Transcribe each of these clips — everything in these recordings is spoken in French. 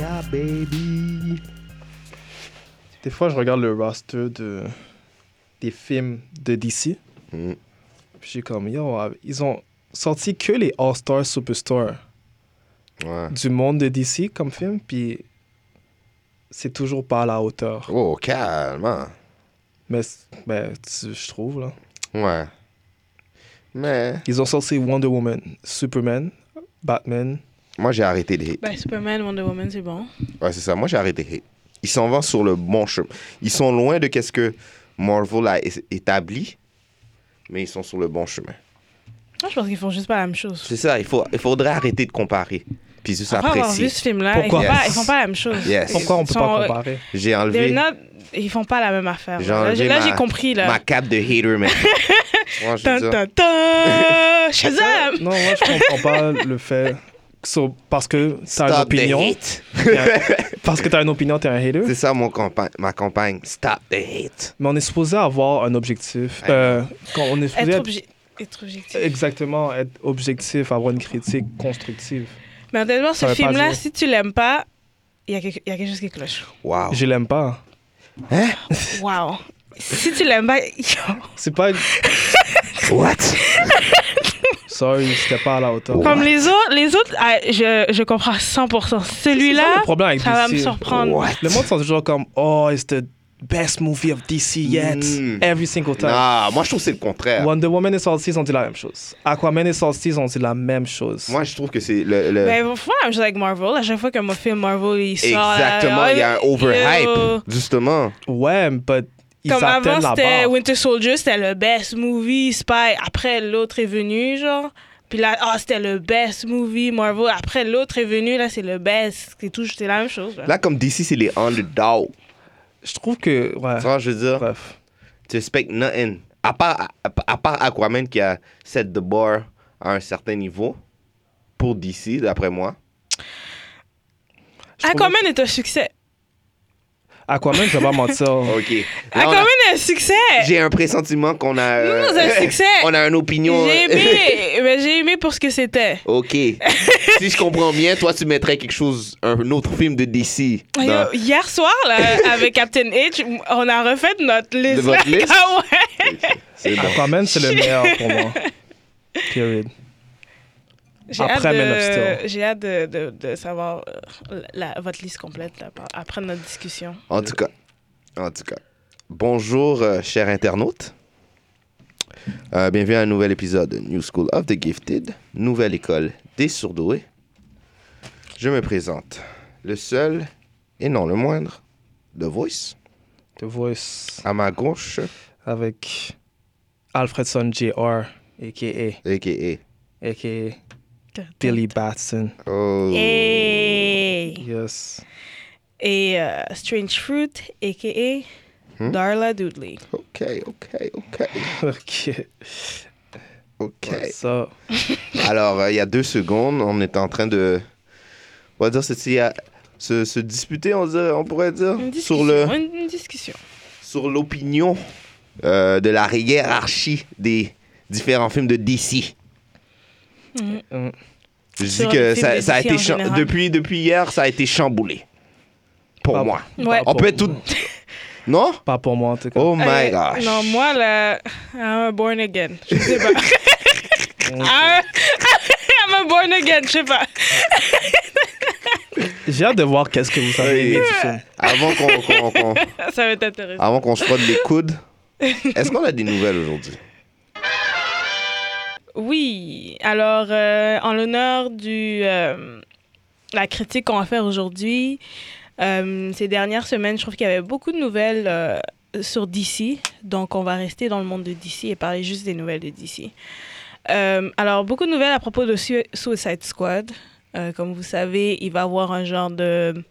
Baby. Des fois, je regarde le roster de des films de DC. Mm. Puis j'ai comme, yo, ils ont sorti que les All-Star Superstars Ouais. du monde de DC comme film, puis c'est toujours pas à la hauteur. Oh, calme. Mais, ben, je trouve, là. Ouais. Mais Ils ont sorti Wonder Woman, Superman, Batman. Moi, j'ai arrêté de hate. Ben, Superman, Wonder Woman, c'est bon. Ouais, c'est ça. Moi, j'ai arrêté de hate. Ils s'en vont sur le bon chemin. Ils sont loin de qu'est-ce que Marvel a établi, mais ils sont sur le bon chemin. Moi, je pense qu'ils font juste pas la même chose. C'est ça. Il, faut, il faudrait arrêter de comparer. Puis juste Après avoir vu apprécier. ce film-là, ils, Pourquoi? font pas- Yes. ils font pas la même chose. Yes. Pourquoi on Ils peut sont- pas comparer? J'ai enlevé not- ils font pas la même affaire. Là, enlevé j'ai- là, ma- j'ai compris, là. ma cape de hater, man. Shazam! Non, moi, je comprends pas le fait. So, parce que t'as une opinion. parce que t'as une opinion, t'es un hater. C'est ça mon campa- ma campagne. Stop the hate. Mais on est supposé avoir un objectif. Euh, quand on est supposé Être, être- obje- être objectif. exactement être objectif, avoir une critique constructive. Mais honnêtement, ce film-là, si tu l'aimes pas, il y, a quelque- il y a quelque chose qui cloche. Wow. Je l'aime pas. Wow. si tu l'aimes pas. C'est pas. What? Sorry, c'était pas à la hauteur. Comme les autres, les autres ah, je, je comprends 100%. C'est ça Celui-là, ça va me surprendre. What? Le monde sont toujours comme Oh, it's the best movie of DC yet. Mm. Every single time. Non, moi je trouve que c'est le contraire. Wonder Woman et ils ont dit la même chose. Aquaman et ils ont dit la même chose. Moi je trouve que c'est le. le- Ben, ils font la même chose avec Marvel. À chaque fois qu'un film Marvel il sort. Exactement, il y a un overhype, justement. Ouais, but ils Comme avant, c'était. Winter Soldier, c'était le best movie spy. Après, l'autre est venu, genre. Puis là, ah, c'était le best movie Marvel. Après, l'autre est venu, là, c'est le best. C'est tout, c'est la même chose. Là. Là, comme DC, c'est les underdogs. Je trouve que. Ouais. Tu vois, je veux dire, Bref. tu expectes nothing. À part, à, à part Aquaman qui a set the bar à un certain niveau, pour DC, d'après moi. Aquaman est un succès. Aquaman, je vais pas mentir. OK. Là, on a- Aquaman est un succès. J'ai un pressentiment qu'on a... euh, Non, c'est un succès. on a une opinion... J'ai aimé, mais j'ai aimé pour ce que c'était. OK. si je comprends bien, toi, tu mettrais quelque chose, un autre film de DC. dans- Yo, Hier soir, là, avec Captain H, on a refait notre liste. De votre liste? Ah ouais. Aquaman, c'est le meilleur pour moi. Period. J'ai Après hâte, Man of de, Steel. j'ai hâte de, de, de savoir euh, la- votre liste complète là, après notre discussion. En tout cas, en tout cas. Bonjour, euh, chers internautes. Euh, bienvenue à un nouvel épisode de New School of the Gifted, nouvelle école des surdoués. Je me présente, le seul et non le moindre, The Voice. The Voice À ma gauche, avec Alfredson Jr., a.k.a. a.k.a. a.k.a. Billy Batson. Oh. Et, Yes. et euh, Strange Fruit, a.k.a. Hmm? Darla Dudley. Ok, ok, ok, OK. ok. Ça. Alors, euh, il y a deux secondes, on était en train de... On va dire, c'était à- se, se disputer, on, dirait- on pourrait dire, Une sur discussion. le... Une, une discussion. sur l'opinion euh, de la hiérarchie des différents films de DC. Hum. Je dis que ça, a été depuis depuis hier, ça a été chamboulé. Pour Pas- moi. Ouais. On peut être tout. Non? Pas pour moi, en tout cas. Oh my Euh, gosh. Non, moi, là, I'm a born again. Je sais pas. I'm I'm a born again, je sais pas. J'ai hâte de voir qu'est-ce que vous avez Oui. aimé du film. Avant qu'on qu'on- qu'on- Ça va être intéressant. avant qu'on se frotte les coudes, est-ce qu'on a des nouvelles aujourd'hui? Oui, alors euh, en l'honneur du euh, la critique qu'on va faire aujourd'hui, euh, ces dernières semaines, je trouve qu'il y avait beaucoup de nouvelles euh, sur DC, donc on va rester dans le monde de DC et parler juste des nouvelles de DC. Alors beaucoup de nouvelles à propos de Sui- Suicide Squad. Comme vous savez, il va avoir un genre de.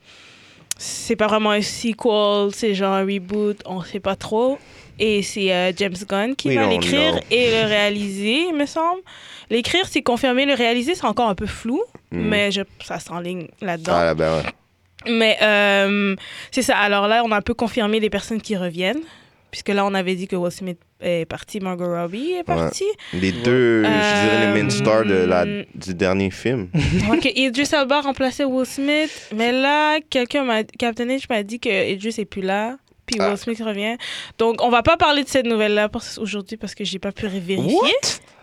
C'est pas vraiment un sequel, c'est genre un reboot, on sait pas trop. Et c'est euh, James Gunn qui We va l'écrire et le réaliser, il me semble. L'écrire, c'est confirmé. Le réaliser, c'est encore un peu flou, Mhm. mais je, ça s'enligne là-dedans. Ah, ben ouais. Mais euh, c'est ça. Alors là, on a un peu confirmé les personnes qui reviennent. Puisque là, on avait dit que Will Smith est parti, Margot Robbie est partie. Les deux, je dirais les main Euh, stars de la, mm. du dernier film. Ok, Idris Elba remplaçait Will Smith. Mais là, quelqu'un m'a... Captain H m'a dit que Idris est plus là. Puis Will Ah. Smith revient. Donc, on va pas parler de cette nouvelle-là aujourd'hui parce que j'ai pas pu vérifier.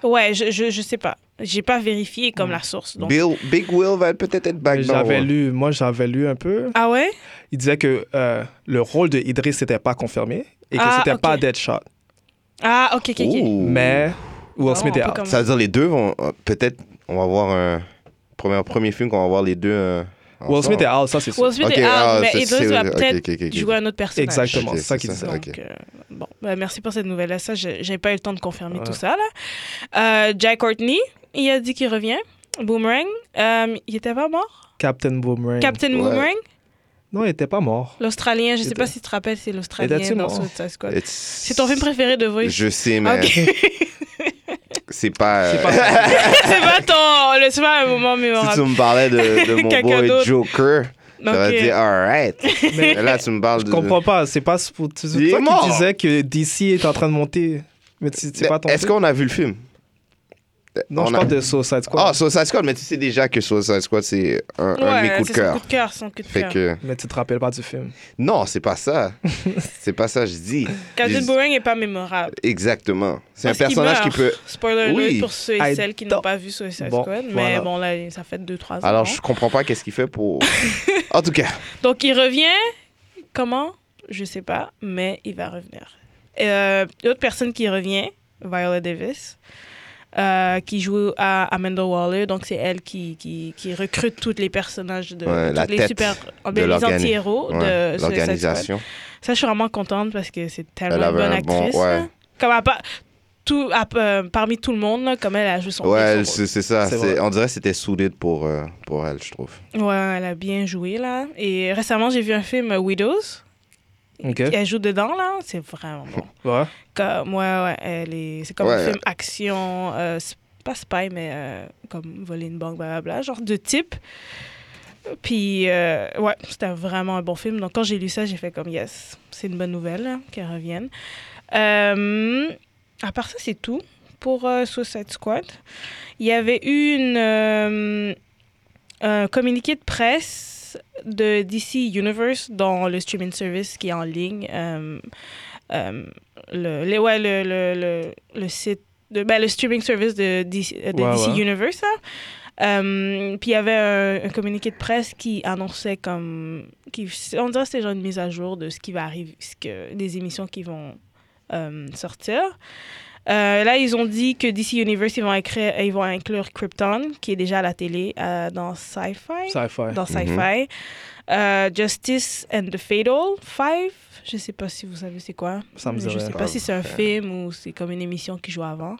Ouais, je, je, je sais pas. J'ai pas vérifié comme la source. Donc... Bill, Big Will va peut-être être back J'avais lu, moi j'avais lu un peu. Ah ouais? Il disait que euh, le rôle de Idris n'était pas confirmé et que Ah, c'était ok. pas Deadshot. Ah, ok, ok, ok. Mais Will Ah, Smith est out. comme- Ça veut dire les deux vont. euh, Peut-être on va voir un. Premier, premier film qu'on va voir les deux. euh, Will Smith est out, ça c'est sûr. Will Smith Ok, est out, ah, mais Idris va peut-être ok, ok, ok. jouer un autre personnage. Exactement, c'est ça qu'il ok. Donc, euh, bon, ben, merci pour cette nouvelle-là. Ça, j'ai pas eu le temps de confirmer Ouais. tout ça. Là. Euh, Jack Courtney, il a dit qu'il revient. Boomerang, euh, il était pas mort? Captain Boomerang. Captain Ouais. Boomerang, Non, il était pas mort. l'Australien, je sais Il pas si tu te rappelles, c'est l'Australien dans? Suicide Squad. C'est ton film préféré de Voice? Je sais, mais. c'est pas. euh, C'est pas c'est pas ton... le- C'est pas un moment si mémorable. tu me parlais de, de mon boy. Joker, j'aurais Ok. dit alright. Mais là, tu me parles je de. comprends pas. C'est pas pour. C'est toi qui disais que DC est en train de monter. Mais c'est pas ton. Est-ce qu'on a vu le film? Non, On je a- parle de Suicide Squad. Ah, Suicide Squad, mais tu sais déjà que Suicide Squad, c'est un, un de mes Ouais, coups de son cœur. coup de cœur, son coup de cœur. que. Mais tu te rappelles pas du film. Non, c'est pas ça. c'est pas ça, je dis. Captain Les- Boomerang est pas mémorable. Exactement. C'est un personnage qui peut. Spoiler alert pour ceux et I celles qui n'ont don't- pas vu Suicide Bon, Squad. Mais voilà. bon, là, ça fait 2-3 ans. Alors, je comprends pas qu'est-ce qu'il fait pour. en tout cas, Donc, il revient. Comment? Je sais pas, mais il va revenir. Euh, L'autre personne qui revient, Viola Davis, euh, qui joue à Amanda Waller. Donc, c'est elle qui, qui, qui recrute tous les personnages de Ouais, les super. oh, de ben, les anti-héros ouais, de l'organisation. Ça, je suis vraiment contente parce que c'est tellement Elle une bonne un bon- actrice. ouais. Comme à tout, à- euh, parmi tout le monde, là, comme elle a joué son Ouais, c'est c'est ça. On dirait que c'était suited pour, euh, pour elle, je trouve. Ouais, elle a bien joué, là. Et récemment, j'ai vu un film, Widows. Ok. Elle joue dedans, là. C'est vraiment bon. Ouais. Comme, ouais, ouais, elle est... C'est comme Ouais. un film action, euh, pas spy, mais euh, comme voler une banque, blablabla, genre de type. Puis, euh, ouais, c'était vraiment un bon film. Donc, quand j'ai lu ça, j'ai fait comme, yes, c'est une bonne nouvelle là, qu'elle revienne. Euh, à part ça, c'est tout pour euh, Suicide Squad. Il y avait eu une, euh, un communiqué de presse de DC Universe dans le streaming service qui est en ligne. euh, euh, le, le, ouais, le, le, le, le site, de, ben, le streaming service de DC, de Ouais, DC ouais. Universe. là. Euh, puis il y avait un, un communiqué de presse qui annonçait comme. Qui, on dirait que c'était genre une mise à jour de ce qui va arriver, ce que, des émissions qui vont sortir. Euh, là, ils ont dit que DC Universe, ils vont, écrire, ils vont inclure Krypton, qui est déjà à la télé euh, dans Sci-Fi Sci-fi. dans Sci-Fi. Euh, Justice and the Fatal Five. Je sais pas si vous savez c'est quoi. Ça me Je sais pas si c'est un film ou c'est comme une émission qui joue avant.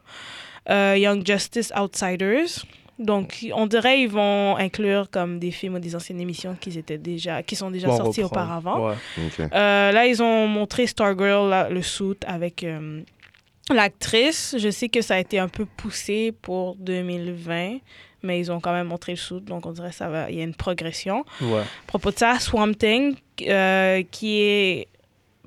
Euh, Young Justice Outsiders. Donc, on dirait ils vont inclure comme des films ou des anciennes émissions qui étaient déjà, qui sont déjà Bon, sorties reprendre. auparavant. Ouais. Euh, là, ils ont montré Stargirl, là, le suit avec euh, l'actrice. Je sais que ça a été un peu poussé pour 2020, mais ils ont quand même montré le suit, donc on dirait ça va, il y a une progression. Ouais. À propos de ça, Swamp Thing, euh, qui est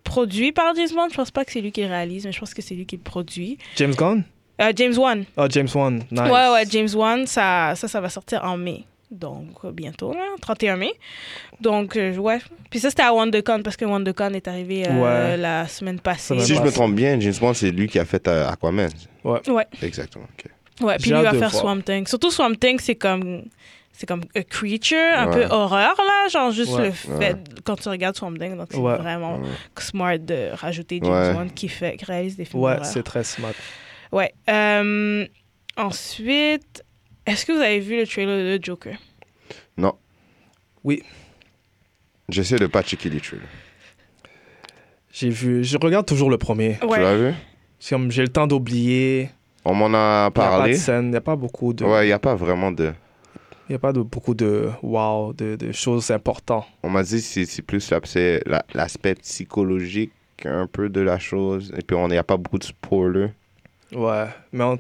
produit par James Wan, je pense pas que c'est lui qui le réalise, mais je pense que c'est lui qui le produit. James Gunn? Euh, James Wan. Ah, James Wan. Nice. Ouais, ouais, James Wan, ça, ça, ça va sortir en mai. Donc, euh, bientôt, là, 31 mai. Donc, euh, ouais. Puis ça, c'était à WonderCon, parce que WonderCon est arrivé euh, Ouais. la semaine passée. Si je me trompe bien, James Bond, c'est lui qui a fait euh, Aquaman. Ouais. Exactement. ok. Ouais, puis lui va faire voir. Swamp Thing. Surtout Swamp Thing, c'est comme c'est comme a creature, un Ouais. peu horreur là, genre juste Ouais. le fait quand tu regardes Swamp Thing, donc c'est Ouais. vraiment Ouais. smart de rajouter James Ouais. Wan qui fait qui réalise des films Ouais, c'est très smart. Ouais. Euh, ensuite, est-ce que vous avez vu le trailer de Joker? J'essaie de pas checker les trailers. J'ai vu. Je regarde toujours le premier. Tu l'as vu? Comme j'ai le temps d'oublier. On m'en a Il n'y a pas de parlé. scène, il n'y a pas beaucoup de. Ouais, il n'y a pas vraiment de. Il n'y a pas de, beaucoup de wow, de, de choses importantes. On m'a dit que c'est c'est plus l'aspect psychologique un peu de la chose. Et puis, on n'y a pas beaucoup de spoilers. Ouais, mais on,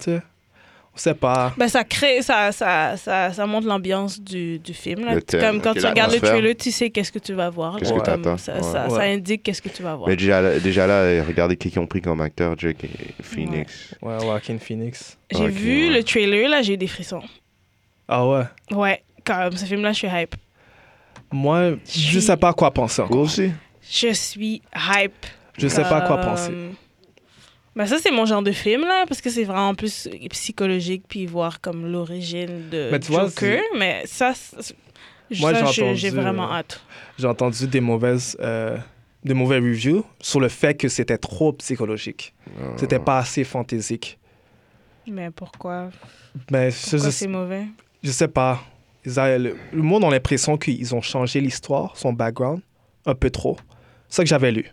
tu sais, pas. Ben, ça crée, ça, ça, ça, ça montre l'ambiance du, du film. Là. Thème, Comme quand tu regardes le trailer, tu sais qu'est-ce que tu vas voir. Qu'est-ce que t'attends. Ça, ça, Ouais. ça indique qu'est-ce que tu vas voir. Mais déjà, là- déjà là, regardez qui ils ont pris comme acteur, Jake et Phoenix. Ouais, Joaquin Phoenix. J'ai vu ouais. le trailer, là, j'ai eu des frissons. Ah ouais? Ouais, comme ce film-là, je suis hype. Moi, je suis- sais pas quoi penser encore. Aussi? Je suis hype. Je sais pas quoi Comme- penser. Ben ça, c'est mon genre de film, là, parce que c'est vraiment plus psychologique, puis voir comme l'origine de Mais tu vois, Joker. Mais ça, c'est- Moi, ça, j'ai vraiment euh, hâte. J'ai entendu des mauvaises, euh, des mauvais reviews sur le fait que c'était trop psychologique. C'était pas assez fantaisique. Mais pourquoi? Mais je, Pourquoi je- c'est mauvais? je sais pas. Ils a- le, le monde a l'impression qu'ils ont changé l'histoire, son background, un peu trop. C'est ça que j'avais lu.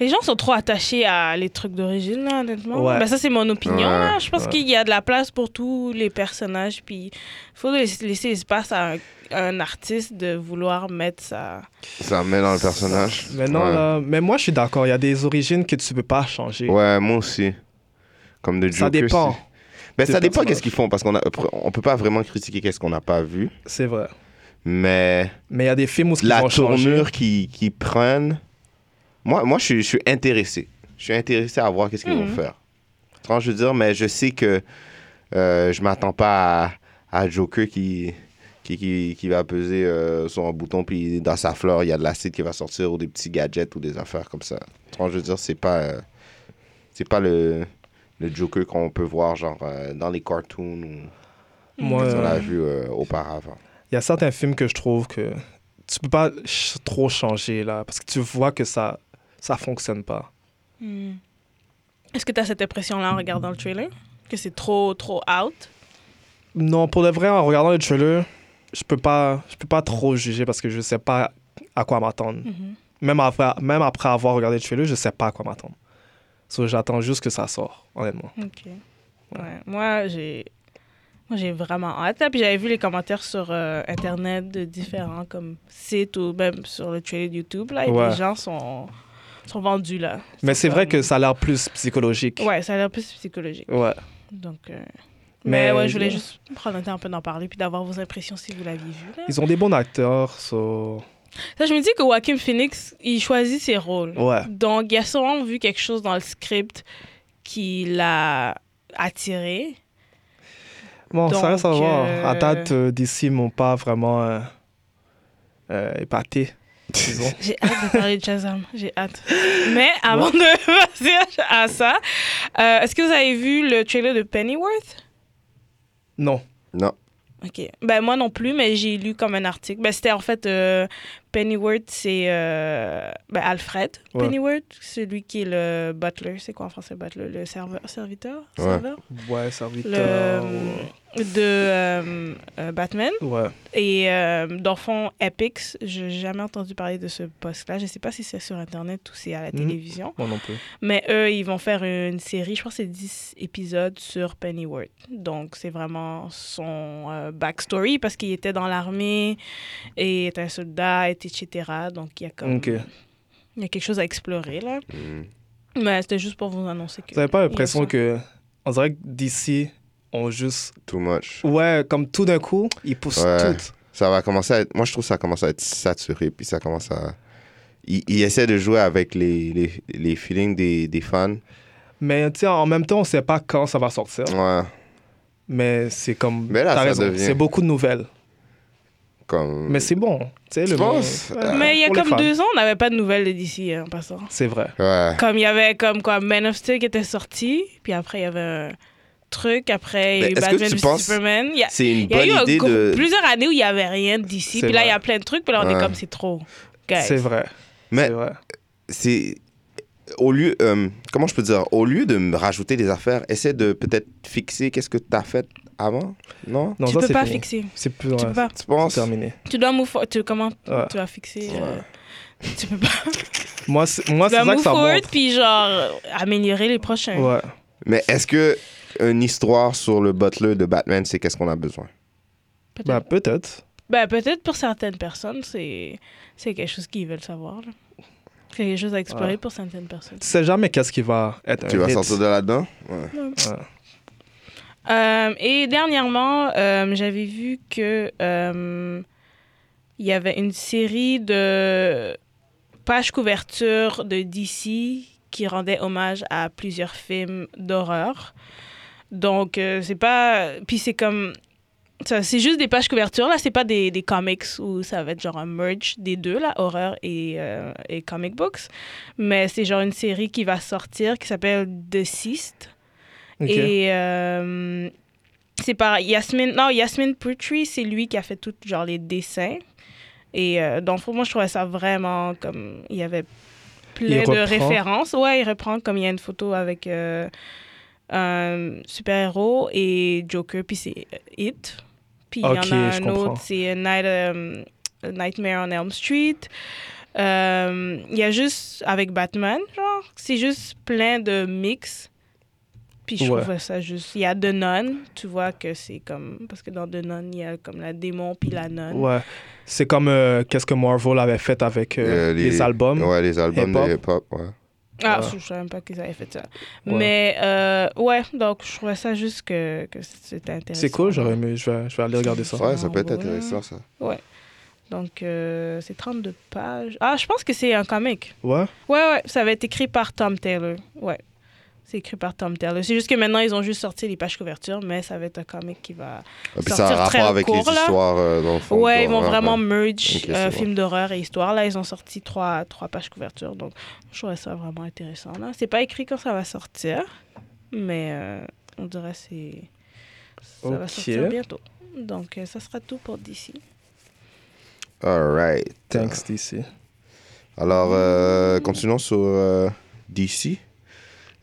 Les gens sont trop attachés à les trucs d'origine, là, honnêtement. Ouais. Ben, ça, c'est mon opinion. Ouais, là. Je pense ouais. qu'il y a de la place pour tous les personnages. Puis il faut laisser l'espace à un, à un artiste de vouloir mettre sa. Ça met dans le personnage. Mais non, ouais. là, mais moi, je suis d'accord. Il y a des origines que tu peux pas changer. Ouais, moi aussi. Comme de Joker. ça dépend. Ben, ça dépend qu'est-ce qu'ils font, parce qu'on a, on peut pas vraiment critiquer qu'est-ce qu'on n'a pas vu. C'est vrai. Mais Mais il y a des films où ils la tournure qu'ils qu'ils prennent, moi, moi je, suis, je suis intéressé. Je suis intéressé à voir qu'est-ce qu'ils Mhm. vont faire. Tu vois, je veux dire, mais je sais que euh, je m'attends pas à, à Joker qui, qui, qui, qui va peser euh, sur un bouton, puis dans sa fleur, il y a de l'acide qui va sortir, ou des petits gadgets, ou des affaires comme ça. Vois, je veux dire, c'est pas, euh, c'est pas le, le Joker qu'on peut voir, genre, euh, dans les cartoons, ou Moi, qu'on a euh, vu euh, auparavant. il y a certains films que je trouve que tu peux pas ch- trop changer là, parce que tu vois que ça, ça fonctionne pas. Hmm. Est-ce que tu as cette impression-là en regardant le trailer? Que c'est trop, trop out? Non, pour de vrai, en regardant le trailer, je peux pas, je peux pas trop juger parce que je sais pas à quoi m'attendre. Mhm. Même après, même après avoir regardé le trailer, je sais pas à quoi m'attendre. So, j'attends juste que ça sort, honnêtement. OK. Ouais. Moi, j'ai. Moi, j'ai vraiment hâte. Puis j'avais vu les commentaires sur euh, Internet de différents comme sites ou même sur le trailer YouTube. Là, et Ouais. les gens sont, sont vendus là. Mais c'est vrai que ça a l'air plus psychologique. Ouais, ça a l'air plus psychologique. Ouais. Donc. euh, Mais- Mais, ouais, je voulais juste prendre le temps un peu d'en parler puis d'avoir vos impressions si vous l'aviez vu. là. Ils ont des bons acteurs, so... Ça, je me dis que Joaquin Phoenix, il choisit ses rôles. Ouais. Donc, il a sûrement vu quelque chose dans le script qui l'a attiré. Bon, ça reste à voir. euh, À date, euh, d'ici, m'ont pas vraiment euh, euh, épaté, J'ai hâte de parler de Shazam. J'ai hâte. Mais avant de passer à ça, euh, est-ce que vous avez vu le trailer de Pennyworth? non. Non. OK. Ben, moi non plus, mais j'ai lu comme un article. Ben, c'était en fait euh, Pennyworth, c'est euh, ben, Alfred Ouais. Pennyworth, celui qui est le butler. C'est quoi en français, butler? Le serveur? Serviteur? Ouais. Serveur? Ouais, serviteur. Le, de euh, euh, Batman. Ouais. Et euh, dans le fond, Epix, je n'ai jamais entendu parler de ce poste-là. Je ne sais pas si c'est sur Internet ou c'est à la Mhm. télévision. Moi non plus. Mais eux, ils vont faire une série, je crois que c'est 10 épisodes sur Pennyworth. Donc, c'est vraiment son euh, backstory parce qu'il était dans l'armée et est un soldat, et etc. Donc, il y a comme... Il y a quelque chose à explorer, là. Mm. Mais c'était juste pour vous annoncer que... Vous avez pas l'impression que. On dirait que d'ici, on juste. Too much. Ouais, comme tout d'un coup, ils poussent Ouais. tout. Ça va commencer à être... Moi, je trouve que ça commence à être saturé, puis ça commence à... Il, il essaie de jouer avec les, les, les feelings des, des fans. Mais tu sais, en même temps, on sait pas quand ça va sortir. Ouais, Mais c'est comme. Mais là, t'as ça raison, devient- C'est beaucoup de nouvelles. Comme... Mais c'est bon. Tu sais, le penses? Ouais, Mais il y a comme deux ans, on n'avait pas de nouvelles de DC, hein, en passant. C'est vrai. Ouais. Comme il y avait comme quoi Man of Steel qui était sorti, puis après il y avait un truc, après il Batman penses- Superman. Il y a, C'est une il y a bonne eu idée de... plusieurs années où il y avait rien d'ici, puis là il y a plein de trucs, puis là on Ouais. est comme c'est trop. C'est vrai. Mais c'est... Au lieu... euh, comment je peux dire? Au lieu de me rajouter des affaires, essaie de peut-être fixer qu'est-ce que tu as fait avant, non? tu Non, ça, peux pas fini. fixer. C'est plus. Tu ouais, peux pas. Tu penses? terminé. Tu dois move for- tu comment Ouais. tu vas fixer euh, Tu peux pas. Moi, c'est moi, tu c'est ça que ça forward montre. puis genre améliorer les prochains. Ouais. Mais est-ce que une histoire sur le butler de Batman, c'est qu'est-ce qu'on a besoin? Peut-être. Ben, peut-être. Ben, peut-être pour certaines personnes, c'est c'est quelque chose qu'ils veulent savoir. là. C'est quelque chose à explorer Ouais. pour certaines personnes. Tu sais jamais qu'est-ce qui va être Tu un vas hit. sortir de là-dedans? Ouais. Ouais. Euh, et dernièrement, euh, j'avais vu que euh, y avait une série de pages couverture de DC qui rendait hommage à plusieurs films d'horreur. Donc c'est pas, puis c'est comme c'est juste des pages couverture là, c'est pas des, comics où ça va être genre un merge des deux là, horreur et, et comic books, mais c'est genre une série qui va sortir qui s'appelle Deceased. Et euh, c'est par Yasmine. Non, Yasmine Putri, c'est lui qui a fait tout genre les dessins. Et euh, donc, pour moi, je trouvais ça vraiment comme. Il y avait plein Il de reprend. références. Ouais, il reprend comme il y a une photo avec euh, un super-héros et Joker, puis c'est euh, It. Puis il y en a un autre, c'est Night, euh, Nightmare on Elm Street. Il y a juste avec Batman, genre, c'est juste plein de mix. Puis je Ouais. trouvais ça juste. Il y a The Nun, tu vois que c'est comme. Parce que dans The Nun, il y a comme la démon puis la nonne. Ouais. C'est comme euh, qu'est-ce que Marvel avait fait avec euh, Euh, les... albums? Ouais, les albums hip-hop. de hip-hop, ouais. Ah, Ouais. je ne savais même pas qu'ils avaient fait ça. Ouais. Mais euh, ouais, donc je trouvais ça juste que, que c'était intéressant. C'est cool, j'aurais aimé. Je vais, je vais aller regarder ça. Ouais, ça peut être ouais. intéressant, ça. Donc euh, c'est 32 pages. Ah, je pense que c'est un comic. Ouais? Ouais, ouais, ça va être écrit par Tom Taylor. Ouais. C'est écrit par Tom Taylor. C'est juste que maintenant, ils ont juste sorti les pages couverture, mais ça va être un comic qui va. Et puis ça a Sortir un très rapport avec court, les là. histoires, euh, dans le fond. Ouais, ils vont vraiment ouais. merge Ok, c'est euh, film d'horreur et histoire. Là, ils ont sorti trois, trois pages couverture. Donc, je trouvais ça vraiment intéressant. Là. C'est pas écrit quand ça va sortir, mais euh, on dirait que c'est. Ça va Ok. sortir bientôt. Donc, euh, ça sera tout pour DC. All right. Thanks, DC. Alors, euh, continuons sur euh, DC.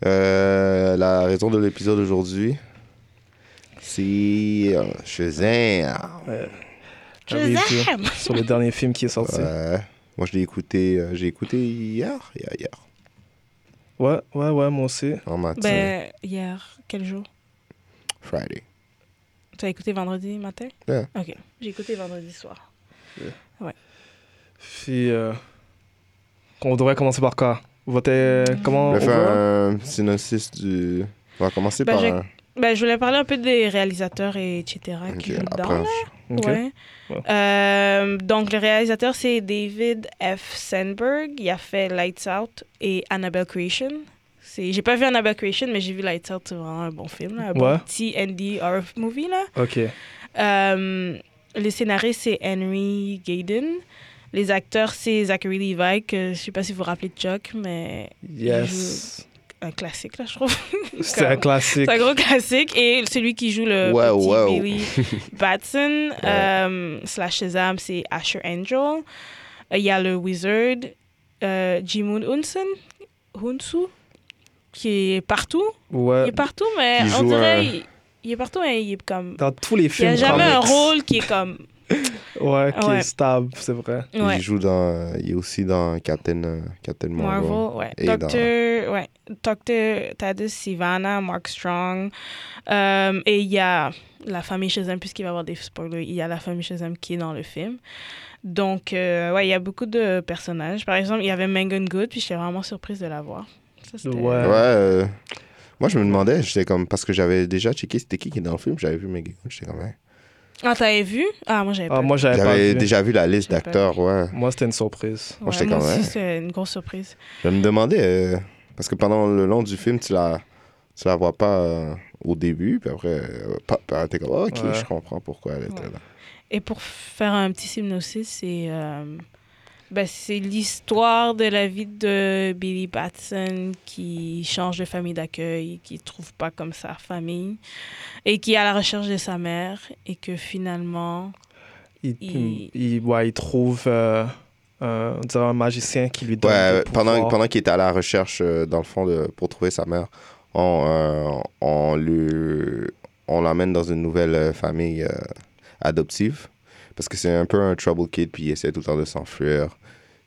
Euh, la raison de l'épisode d'aujourd'hui, c'est euh, Shazam. Avez-vous Shazam! sur le dernier film qui est sorti. Ouais. Moi, je l'ai écouté, euh, j'ai écouté hier, hier, hier, Ouais, ouais, ouais, moi aussi. en matin, Ben, hier, quel jour? Friday. Tu as écouté vendredi matin? Ouais. Ok, j'ai écouté vendredi soir. Puis, euh, on devrait commencer par quoi? Votre, euh, comment On faire un synopsis du... On va commencer Ben, par un... Ben, je voulais parler un peu des réalisateurs et etc. qui Ok, jouent après, dedans. on- Ok. Ouais. Ouais. Euh, donc, le réalisateur, c'est David F. Sandberg. Il a fait Lights Out et Annabelle Creation. J'ai pas vu Annabelle Creation, mais j'ai vu Lights Out. C'est vraiment un bon film. Là, un bon Ouais. petit indie horror movie. Là. Ok. Euh, le scénariste, c'est Henry Gayden. Les acteurs, c'est Zachary Levi, que je sais pas si vous vous rappelez de Chuck, mais Yes. un classique, là, je trouve. C'est un classique. C'est un gros classique. Et celui qui joue le Wow, petit wow. Billy Batson, euh, slash Shazam, c'est Asher Angel. Euh, Il y a le Wizard, euh, Jimun Hunsen, Hunsu, qui est partout. Ouais. Il est partout, mais on dirait... un- Il, il est partout, mais il est comme... Dans tous les Il n'y films. a jamais un rôle qui est comme... Ouais, qui Ouais. est stable, c'est vrai. Ouais. Il joue dans... Il est aussi dans Captain, euh, Captain Marvel. Marvel, ouais. Et Docteur, ouais. Docteur Tadus Sivana, Mark Strong. Euh, et il y a la famille Shazam, puisqu'il va y avoir des spoilers, il y a la famille Shazam qui est dans le film. Donc, euh, ouais, il y a beaucoup de personnages. Par exemple, il y avait Megan Good, puis j'étais vraiment surprise de la voir. Ça, Ouais. Ouais. euh, Moi, je me demandais, j'étais comme... Parce que j'avais déjà checké c'était qui qui est dans le film. J'avais vu Megan. J'étais comme... hein. Ah, t'avais vu? Ah, moi, j'avais Ah, pas moi, vu. j'avais pas J'avais vu. déjà vu la liste J'avais pas d'acteurs, ouais. Moi, c'était une surprise. moi, Ouais, j'étais moi aussi, ouais. c'est une grosse surprise. Je me demandais, euh, parce que pendant le long du film, tu la, tu la vois pas euh, au début, puis après, euh, pop, t'es comme, ok, Ouais. je comprends pourquoi elle était Ouais. là. Et pour faire un petit synopsis, c'est euh, ben, c'est l'histoire de la vie de Billy Batson qui change de famille d'accueil, qui trouve pas comme sa famille et qui est à la recherche de sa mère et que finalement Il, Il- il, ouais, il trouve euh, un, on dirait un magicien qui lui donne. Ouais, pendant, pendant qu'il était à la recherche, euh, dans le fond, de, pour trouver sa mère, on, euh, on, lui, on l'emmène dans une nouvelle euh, famille euh, adoptive, parce que c'est un peu un trouble kid, puis il essaie tout le temps de s'enfuir,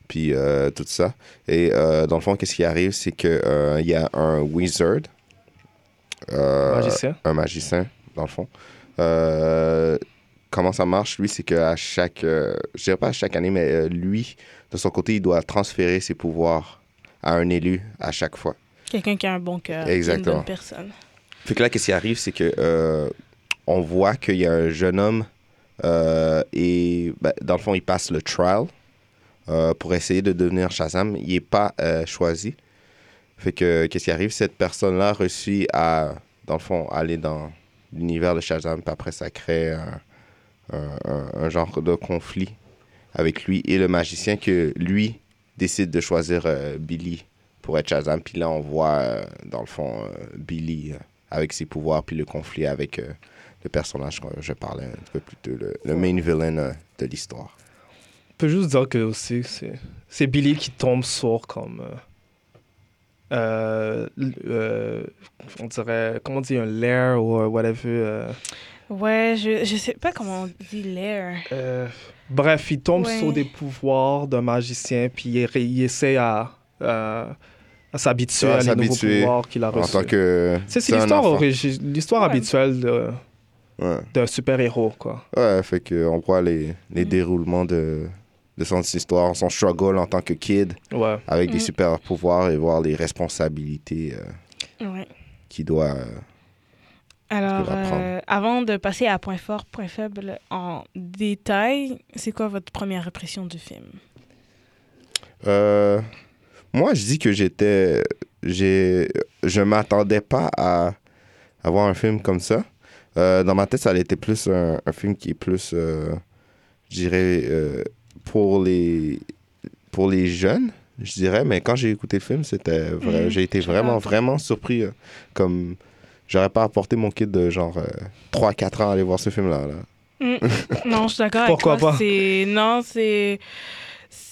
puis euh, tout ça. Et euh, dans le fond, qu'est-ce qui arrive, c'est qu'il y a un wizard. euh, magicien. un magicien, dans le fond, euh, comment ça marche, lui, c'est qu'à chaque. euh, je dirais pas à chaque année, mais euh, lui, de son côté, il doit transférer ses pouvoirs à un élu à chaque fois. Quelqu'un qui a un bon cœur. Une bonne personne. Fait que là, qu'est-ce qui arrive, c'est que euh, on voit qu'il y a un jeune homme euh, et ben, dans le fond, il passe le trial euh, pour essayer de devenir Shazam. Il n'est pas euh, choisi. Fait que qu'est-ce qui arrive, cette personne-là réussit à, dans le fond, aller dans l'univers de Shazam, puis après, ça crée un, un- un- genre de conflit avec lui et le magicien que lui décide de choisir Billy pour être Shazam. Puis là, on voit, dans le fond, Billy avec ses pouvoirs, puis le conflit avec le personnage que je parlais un peu plus tôt, le, le main villain euh, de l'histoire. Je peux juste dire que aussi, c'est, c'est Billy qui tombe sur comme. euh, euh, euh, on dirait. Comment on dit Un lair ou whatever. euh, Ouais, je, je sais pas comment on dit l'air. euh, bref, il tombe Ouais. sur des pouvoirs d'un magicien, puis il, essaie à, à, à s'habituer À à, les nouveaux pouvoirs qu'il a En reçus. tant que. C'est, l'histoire, origi- l'histoire Ouais. habituelle de, Ouais. d'un super-héros, quoi. Ouais, fait qu'on voit les, les Mm. déroulements de, de son histoire, son struggle en tant que kid, Ouais. avec des Mm. super pouvoirs et voir les responsabilités euh, Ouais. qu'il doit. euh, Alors, euh, avant de passer à point fort, point faible en détail, c'est quoi votre première impression du film? Euh, moi, je dis que j'étais. j'ai Je m'attendais pas à avoir un film comme ça. Euh, dans ma tête, ça allait être plus un, un film qui est plus, euh, je dirais, euh, pour, les, pour les jeunes, je dirais. Mais quand j'ai écouté le film, c'était vrai. Mhm, j'ai été vraiment, vraiment surpris. euh, comme. J'aurais pas apporté mon kid de genre 3-4 ans à aller voir ce film-là. Là. Mm. non, je suis d'accord avec Pourquoi toi. pas? C'est... Non, c'est...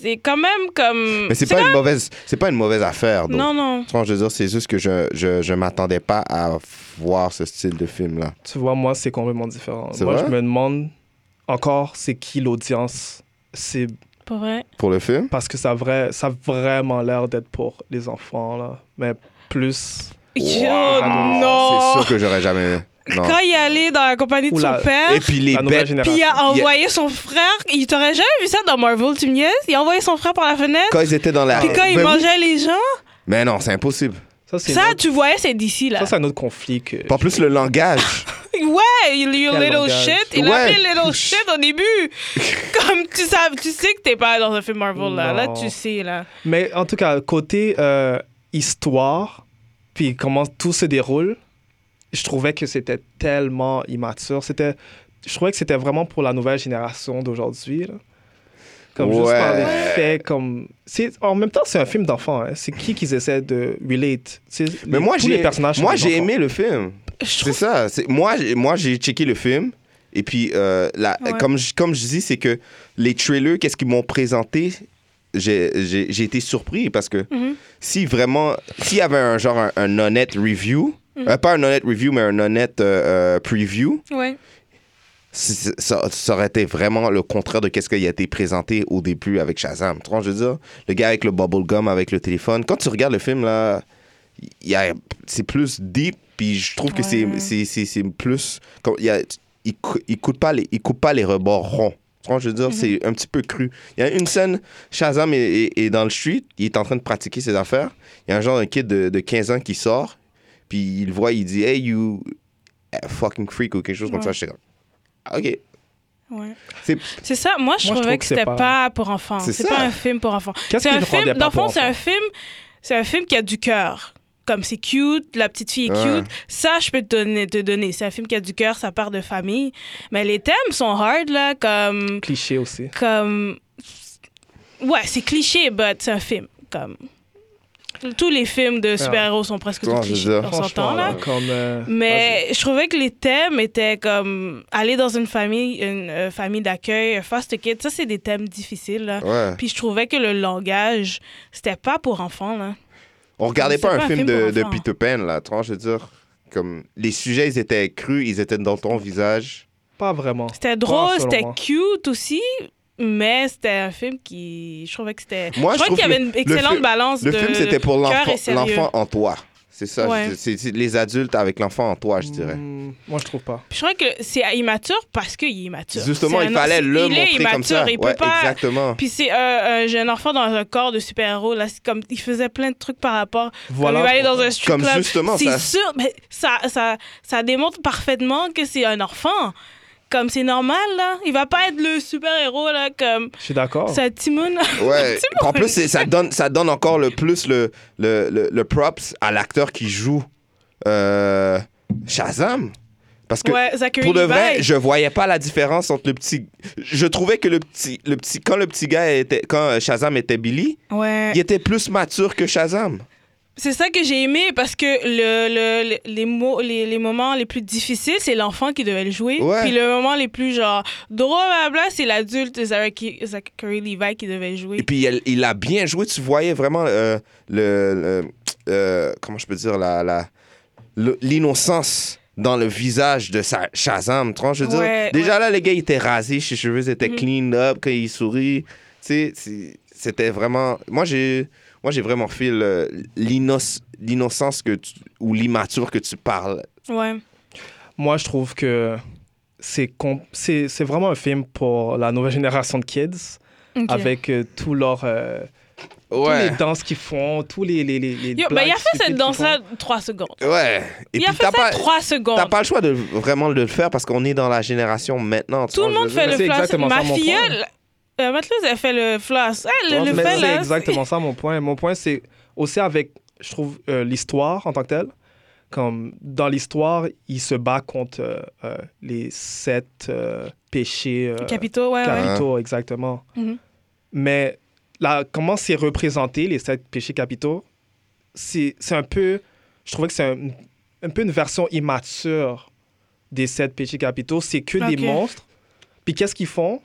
C'est quand même comme... Mais c'est pas, une mauvaise, c'est pas une mauvaise affaire. donc. Non, non. Vois, je veux dire, c'est juste que je, je, je m'attendais pas à voir ce style de film-là. Tu vois, moi, c'est complètement différent. C'est Moi, vrai? je me demande encore c'est qui l'audience cible? Pas vrai? Pour le film? Parce que ça a, vrai, ça a vraiment l'air d'être pour les enfants, là. Mais plus. C'est non! sûr que j'aurais jamais. Non. Quand il est allé dans la compagnie de Oula. son père, Et puis les bêtes. puis il a envoyé son frère, il t'aurait jamais vu ça dans Marvel, tu me niaises? Il a envoyé son frère par la fenêtre, Quand ils étaient dans la. puis quand il Ben oui. mangeait les gens, Mais non, c'est impossible. Ça, c'est ça, un autre- tu voyais, c'est d'ici, là. ça, c'est un autre conflit que. En plus, le langage. Ouais, you little langage? shit. Il Ouais. a appelé little shit au début. Comme tu sais, tu sais que t'es pas dans un film Marvel, là. Là, tu sais, là. Mais en tout cas, côté euh, histoire, puis comment tout se déroule, je trouvais que c'était tellement immature. C'était, je trouvais que c'était vraiment pour la nouvelle génération d'aujourd'hui. là. Comme juste Ouais. par les faits, comme... C'est, en même temps, c'est un film d'enfant. hein. C'est qui qu'ils essaient de relate? Sais, Mais les- moi, tous les j'ai. Moi, j'ai aimé le film. Je C'est trouve ça. c'est- Moi, j'ai- moi, j'ai checké le film. Et puis, euh, la- Ouais. comme, je, comme je dis, c'est que les trailers, qu'est-ce qu'ils m'ont présenté, j'ai j'ai- j'ai été surpris parce que Mhm. si vraiment, s'il y avait un genre un, un honnête review, Mhm. euh, pas un honnête review, mais un honnête euh, euh, preview, Ouais. ça, ça aurait été vraiment le contraire de qu'est-ce qui a été présenté au début avec Shazam. Tu vois, je veux dire, le gars avec le bubble gum, avec le téléphone. Quand tu regardes le film, là, c'est plus deep, puis je trouve que c'est- Ouais. c'est plus... comme- Il, y a, il, il coupe pas les, il coupe pas les rebords ronds. Tu vois, je veux dire, c'est un petit peu cru. Il y a une scène, Shazam est, est- est dans le street, il est en train de pratiquer ses affaires. Il y a un genre un kid de, de 15 ans qui sort, puis il le voit, il dit « Hey, you fucking freak » ou quelque chose comme Ouais. ça. Je sais OK. Ouais. C'est ça, moi je Moi, trouvais que c'était pas- pas... pour enfants. C'est pas un film pour enfants. Qu'est-ce C'est qui un film, dans le fond, c'est un film, c'est un film qui a du cœur. Comme c'est cute, la petite fille est Ouais. cute. Ça, je peux te donner. Te donner. C'est un film qui a du cœur, ça part de famille. Mais les thèmes sont hard, là, comme. Cliché aussi. comme ouais c'est cliché but c'est un film comme tous les films de super-héros sont presque tous clichés on s'entend Franchement, là comme... euh, mais je trouvais que les thèmes étaient comme aller dans une famille une euh, famille d'accueil un foster kid ça c'est des thèmes difficiles là. Ouais. puis je trouvais que le langage c'était pas pour enfants là On regardait pas un pas un film film de, de. Peter Pan, là. Tu vois, je veux dire, comme les sujets, ils étaient crus, ils étaient dans ton visage. Pas vraiment. c'était drôle c'était cute aussi mais c'était un film qui je trouvais que c'était Moi, je je trouvais qu'il y trouve avait une excellente balance Le de film, c'était pour l'enfant en toi. C'est ça. Ouais. C'est les adultes avec l'enfant en toi, je dirais. Hmm, moi, je trouve pas. Puis je crois que c'est immature parce qu'il est immature. Justement, il un- fallait le il est montrer comme ça. immature, Il peut Ouais, pas. exactement. Puis c'est euh, un jeune enfant dans un corps de super-héros. Là, c'est comme il faisait plein de trucs par rapport. Voilà Comme il va aller dans un strip Comme club. justement, C'est ça- sûr, mais ça, ça, ça démontre parfaitement que c'est un enfant. Comme c'est normal, là. Il va pas être le super-héros, là, comme Je suis d'accord. ça, Timon. Ouais. en plus, c'est- ça donne, ça donne encore le plus le, le, le, le props à l'acteur qui joue euh, Shazam. Parce que ouais, Zachary pour de vrai, Levi. je voyais pas la différence entre le petit. Je trouvais que le petit, le petit, quand le petit gars était, quand euh, Shazam était Billy, Ouais. il était plus mature que Shazam. C'est ça que j'ai aimé parce que le, le, le- les, mots, les, les moments les plus difficiles, c'est l'enfant qui devait le jouer. Ouais. Puis le moment les plus genre drôle, c'est l'adulte Zachary, Zachary Levi qui devait jouer. Et puis il, il a bien joué. Tu voyais vraiment euh, le, le- euh, comment je peux dire la, l'innocence dans le visage de sa Shazam. Tu je veux dire, déjà ouais. là, les gars, ils étaient rasés, ses cheveux étaient Mhm. clean up quand il sourit. Tu sais, c'était vraiment. Moi, j'ai. Moi, j'ai vraiment fait l'innoc- l'innocence que tu- ou l'immature que tu parles. Ouais. Moi, je trouve que c'est com- c'est c'est vraiment un film pour la nouvelle génération de kids, avec euh, tout leur, euh, tous les danses qu'ils font, tous les, les, les, les Yo, ben, il a fait cette danse-là trois secondes. Ouais. Et il a fait ça pas, trois secondes. t'as pas le choix de vraiment de le faire parce qu'on est dans la génération maintenant. Tout le monde fait le exactement Ma filleule, euh, elle fait le floss. Elle le, Ouais, le mais fait C'est exactement ça mon point. Mon point, c'est aussi avec, je trouve, euh, l'histoire en tant que telle. Comme dans l'histoire, il se bat contre euh, euh, les sept péchés Capitaux, ouais, ouais. capitaux, exactement. Mhm. Mais là, comment c'est représenté, les sept péchés capitaux, c'est un peu. Je trouvais que c'est un, un peu une version immature des sept péchés capitaux. C'est que des monstres. Puis qu'est-ce qu'ils font?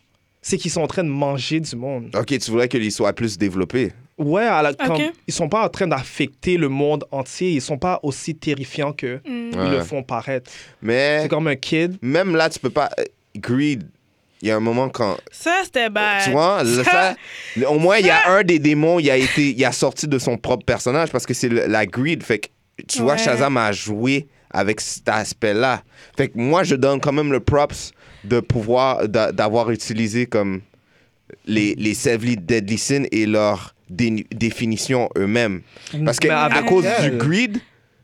C'est qu'ils sont en train de manger du monde. Ok, tu voudrais qu'il soit plus développé. Ouais, à la- comme- Ok. ils sont pas en train d'affecter le monde entier. Ils sont pas aussi terrifiants que Mm. ils Ouais. le font paraître. Mais C'est comme un kid. même là, tu peux pas. euh, Greed, il y a un moment quand. Ça, c'était bad. Tu vois, ça, au moins, il y a un des démons, il a, été, il a sorti de son propre personnage parce que c'est la greed. Fait que, tu vois. Shazam a joué avec cet aspect-là. Fait que moi, je donne quand même le props de pouvoir, d'a- d'avoir utilisé comme les, les Deadly Sins et leur dé- définition eux-mêmes. Parce que à cause du greed,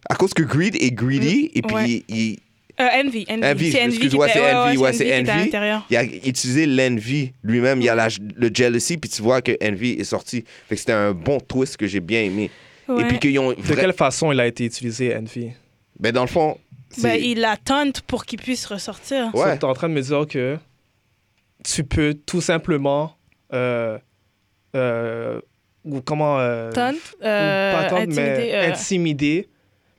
à cause que greed est greedy, et puis Ouais. il- il, Euh, Envy. Envy. Envy, C'est Envy. excuse-moi, c'est Envy, ouais, c'est Envy. l'intérieur. il a utilisé l'envy lui-même. Il y a la- le jealousy, puis tu vois que envy est sorti. Fait que c'était un bon twist que j'ai bien aimé. Et puis qu'ils ont. De quelle façon il a été utilisé, Envy? Ben, dans le fond. Ben, il la tente pour qu'il puisse ressortir. Ouais. Tu es en train de me dire que tu peux tout simplement. euh, euh, ou comment. euh, Tente, ou euh, pas tente, intimider, mais euh, intimider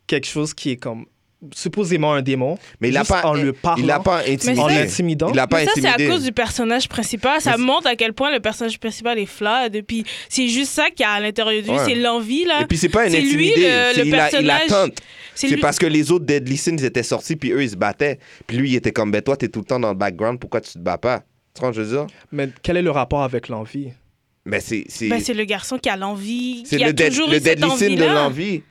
quelque chose qui est comme. Supposément un démon. Mais il a juste pas. en le parlant. Il l'a pas intimidé. En l'intimidant. Il l'a pas Mais ça, c'est à intimidé. cause du personnage principal. Ça Mais montre à quel point le personnage principal est flawed. Et puis, c'est juste ça qu'il y a à l'intérieur de lui. Ouais. C'est l'envie, là. Et puis c'est pas un C'est lui, intimidé. le- c'est- le il, a, il a personnage. tente. C'est C'est lui- parce que les autres Deadly Sins ils étaient sortis, puis eux, ils se battaient. Puis lui, il était comme, ben toi, t'es tout le temps dans le background, pourquoi tu te bats pas? Tu vois ce que je veux dire? Mais quel est le rapport avec l'envie? Mais c'est. c'est- Ben, c'est le garçon qui a l'envie. C'est qui a le, dead- toujours le cette deadly sin de l'envie.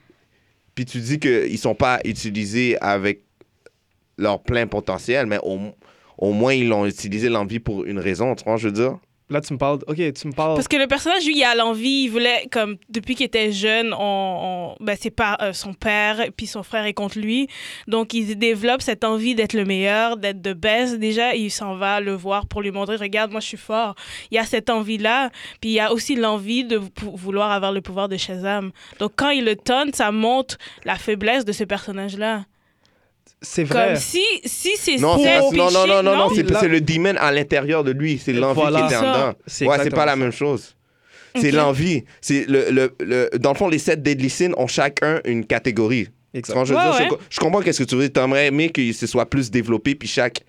Puis tu dis qu'ils sont pas utilisés avec leur plein potentiel, mais au, au moins ils l'ont utilisé l'envie pour une raison, tu vois, je veux dire? Là, tu me parles. Ok, tu me parles. Parce que le personnage, lui, il a l'envie, il voulait, comme, depuis qu'il était jeune, on, ben, c'est pas euh, son père, puis son frère est contre lui. Donc, il développe cette envie d'être le meilleur, d'être de best. Déjà, il s'en va le voir pour lui montrer, regarde, moi, je suis fort. Il y a cette envie-là, puis il y a aussi l'envie de vou- vouloir avoir le pouvoir de Shazam. Donc, quand il le tonne, ça montre la faiblesse de ce personnage-là. C'est vrai. Comme si, si c'est Non, c'est pas- non, non, non, non, non, Puis c'est là- c'est le demon à l'intérieur de lui, c'est l'envie Voilà. qui était en Ça. dedans. C'est Ouais, c'est exactement pas la ça. même chose. C'est Ok. l'envie. C'est le, le, le- dans le fond, les sept deadly sins ont chacun une catégorie. Exact. Quand je, veux Ouais, dire, ouais. je, je comprends qu'est-ce que tu veux dire. T'aimerais aimer que ce soit plus développé, puis chaque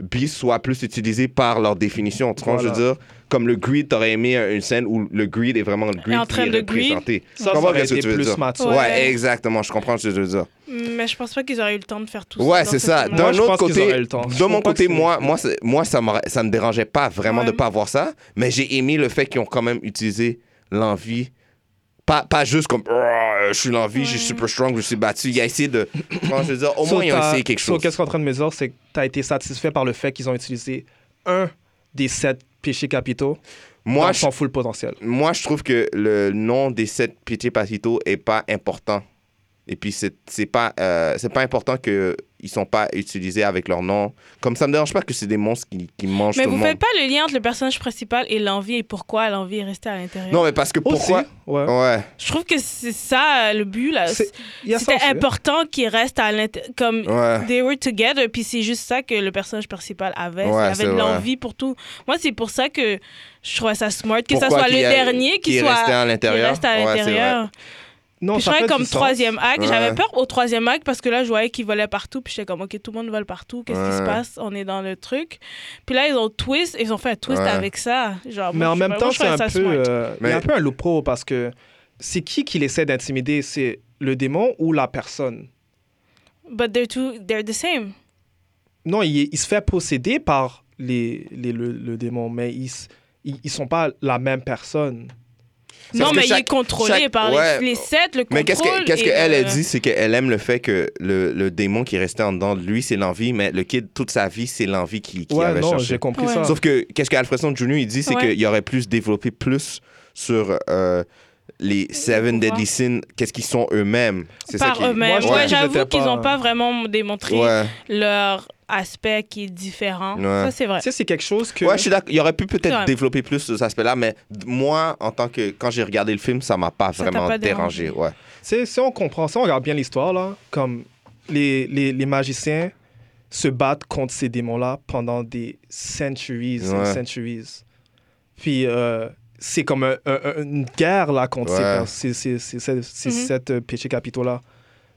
beast soit plus utilisé par leur définition. Tu vois, je veux Voilà. dire, comme le greed, t'aurais aimé une scène où le greed est vraiment le greed en train qui est représenté. Ça, je comprends ça aurait été tu veux plus mature. Ouais. Ouais. exactement. Je comprends ce que tu veux dire. Mais je pense pas qu'ils auraient eu le temps de faire tout Ouais, ça. c'est ça. D'un je autre côté. Je de mon côté, moi, moi, c'est- moi ça, ça me dérangeait pas vraiment Ouais. de pas voir ça, mais j'ai aimé le fait qu'ils ont quand même utilisé l'envie. Pas, pas juste comme euh, je suis l'envie, je suis super strong, je suis battu. Il a essayé de. Comment je veux dire, au So, moins, ils ont t'as- essayé quelque so, chose. qu'est-ce qu'on est en train de me dire, c'est que tu as été satisfait par le fait qu'ils ont utilisé un des sept péchés capitaux Moi, dans je, son full potentiel. moi, je trouve que le nom des sept péchés capitaux est pas important. Et puis, c'est c'est pas, euh, c'est pas important qu'ils ne sont pas utilisés avec leur nom. Comme ça me dérange pas que c'est des monstres qui, qui mangent Mais tout vous le monde. faites pas le lien entre le personnage principal et l'envie et pourquoi l'envie est restée à l'intérieur? Non, mais parce que pourquoi? Aussi, ouais. Ouais. Je trouve que c'est ça le but là. C'était aussi. important qu'il reste à l'intérieur. Comme Ouais. they were together, puis c'est juste ça que le personnage principal avait. Ouais, il avait de l'envie pour tout. Moi, c'est pour ça que je trouvais ça smart, que Pourquoi ça soit le a- dernier qui qu'il soit. restait à qui l'intérieur? reste à l'intérieur. Non, Puis je ça comme troisième acte. Ouais. J'avais peur au troisième acte parce que là, je voyais qu'ils volaient partout. Puis j'étais comme, OK, tout le monde vole partout. Qu'est-ce qui se passe? On est dans le truc. Puis là, ils ont twist. Ils ont fait un twist Ouais. avec ça. Genre, Mais moi, en même temps, c'est un euh, Mais- un peu un loophole parce que c'est qui qui essaie d'intimider? C'est le démon ou la personne? But they're, two, they're the same. Non, il, il se fait posséder par les, les- le, le démon, mais ils, ils, ils sont pas la même personne. Non, mais il est contrôlé chaque- par les- ouais. les, sept, le contrôle. Mais qu'est-ce que- qu'est-ce et qu'elle le- a dit, c'est qu'elle aime le fait que le, le démon qui restait en dedans de lui, c'est l'envie, mais le kid, toute sa vie, c'est l'envie qui, qui ouais, avait non, cherché. j'ai compris Ouais. ça. Sauf que, qu'est-ce qu'Alfredson Jr. il dit, c'est Ouais. qu'il aurait plus développé plus sur euh, les Seven. Deadly Sins, qu'est-ce qu'ils sont eux-mêmes? C'est ça Par qui... eux-mêmes. Moi, Ouais, j'avoue qu'ils n'ont pas vraiment démontré Ouais. leur aspect qui est différent. Ouais. Ça, c'est vrai. Sais, c'est quelque chose que. Ouais, je suis d'accord. Il aurait pu peut-être Ouais. développer plus cet aspect-là, mais moi, en tant que. Quand j'ai regardé le film, ça m'a pas Ça t'a vraiment pas dérangé. dérangé. Ouais. Si on comprend, si on regarde bien l'histoire, là, comme les, les, les magiciens se battent contre ces démons-là pendant des centuries and Ouais. centuries. Puis euh, c'est comme un- un- une guerre là, contre ces- Ouais. ces, ces, ces, ces- sept euh, péchés capitaux-là.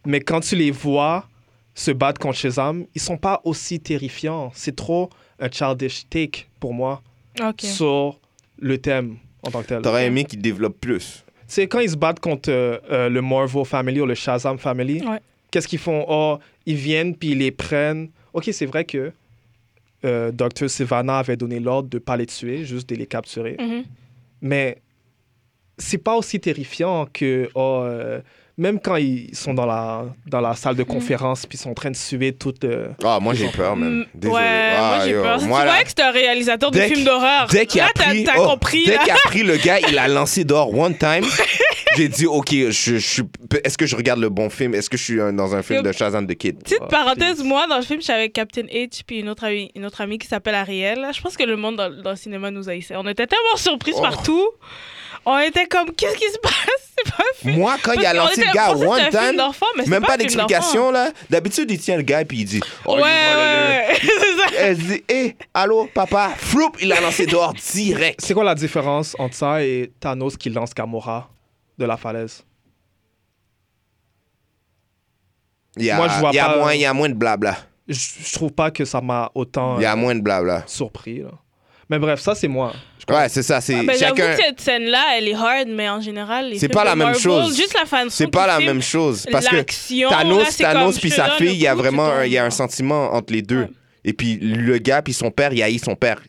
Mais quand tu les vois se battre contre Shazam, ils sont pas aussi terrifiants. C'est trop un childish take pour moi sur le thème en tant que tel. T'aurais aimé qu'il développe plus. C'est quand ils se battent contre euh, euh, le Marvel Family ou le Shazam Family, Ouais. qu'est-ce qu'ils font? Oh, ils viennent puis ils les prennent. Ok, c'est vrai que euh, Dr. Sivana avait donné l'ordre de ne pas les tuer, juste de les capturer. Mhm. Mais c'est pas aussi terrifiant que oh, euh, même quand ils sont dans la, dans la salle de conférence puis ils sont en train de suer toute. euh, Ah, moi, j'ai peur, Mm, même. Désolé. Ouais, Ah, moi j'ai peur. Moi, tu là, vois que c'est un réalisateur de films d'horreur. Dès qu'il a pris. oh, compris. Dès là. qu'il a pris le gars, il l'a lancé dehors one time. j'ai dit, OK, je, je suis. Est-ce que je regarde le bon film? Est-ce que je suis dans un film de Shazam de Kid? Petite Oh, parenthèse, moi, dans le film, je suis avec Captain H puis une autre amie, une autre amie qui s'appelle Ariel. Je pense que le monde dans, dans le cinéma nous haïssait. On était tellement surpris Oh. partout. On était comme, qu'est-ce qui se passe? C'est pas un film. Moi, quand il a lancé le gars one un time, d'enfant, mais c'est même pas d'explication, là. D'habitude, il tient le gars puis il dit, oh, Ouais, lui, ouais, ouais. c'est ça. Elle dit, hé, allô, papa, floup, il l'a lancé dehors direct. C'est quoi la différence entre ça et Thanos qui lance Gamora? La falaise? Il y a, Moi, je vois il y a pas- moins, il y a moins de blabla. Je, je trouve pas que ça m'a autant Il y a euh, moins de blabla. surpris. Là. Mais bref, ça c'est moi. Je Ouais, c'est ça, c'est Ah, ben, chacun. J'avoue que cette scène-là, elle est hard, mais en général, les C'est films pas de la même Marvel, chose. Juste la façon C'est pas la même chose. Parce que l'action, là, Thanos, c'est Thanos comme, puis je te sa donne fille, le il y a coup, tu vraiment un, il y a un tombes. sentiment entre les deux. Ouais. Et puis le gars puis son père, il haït son père.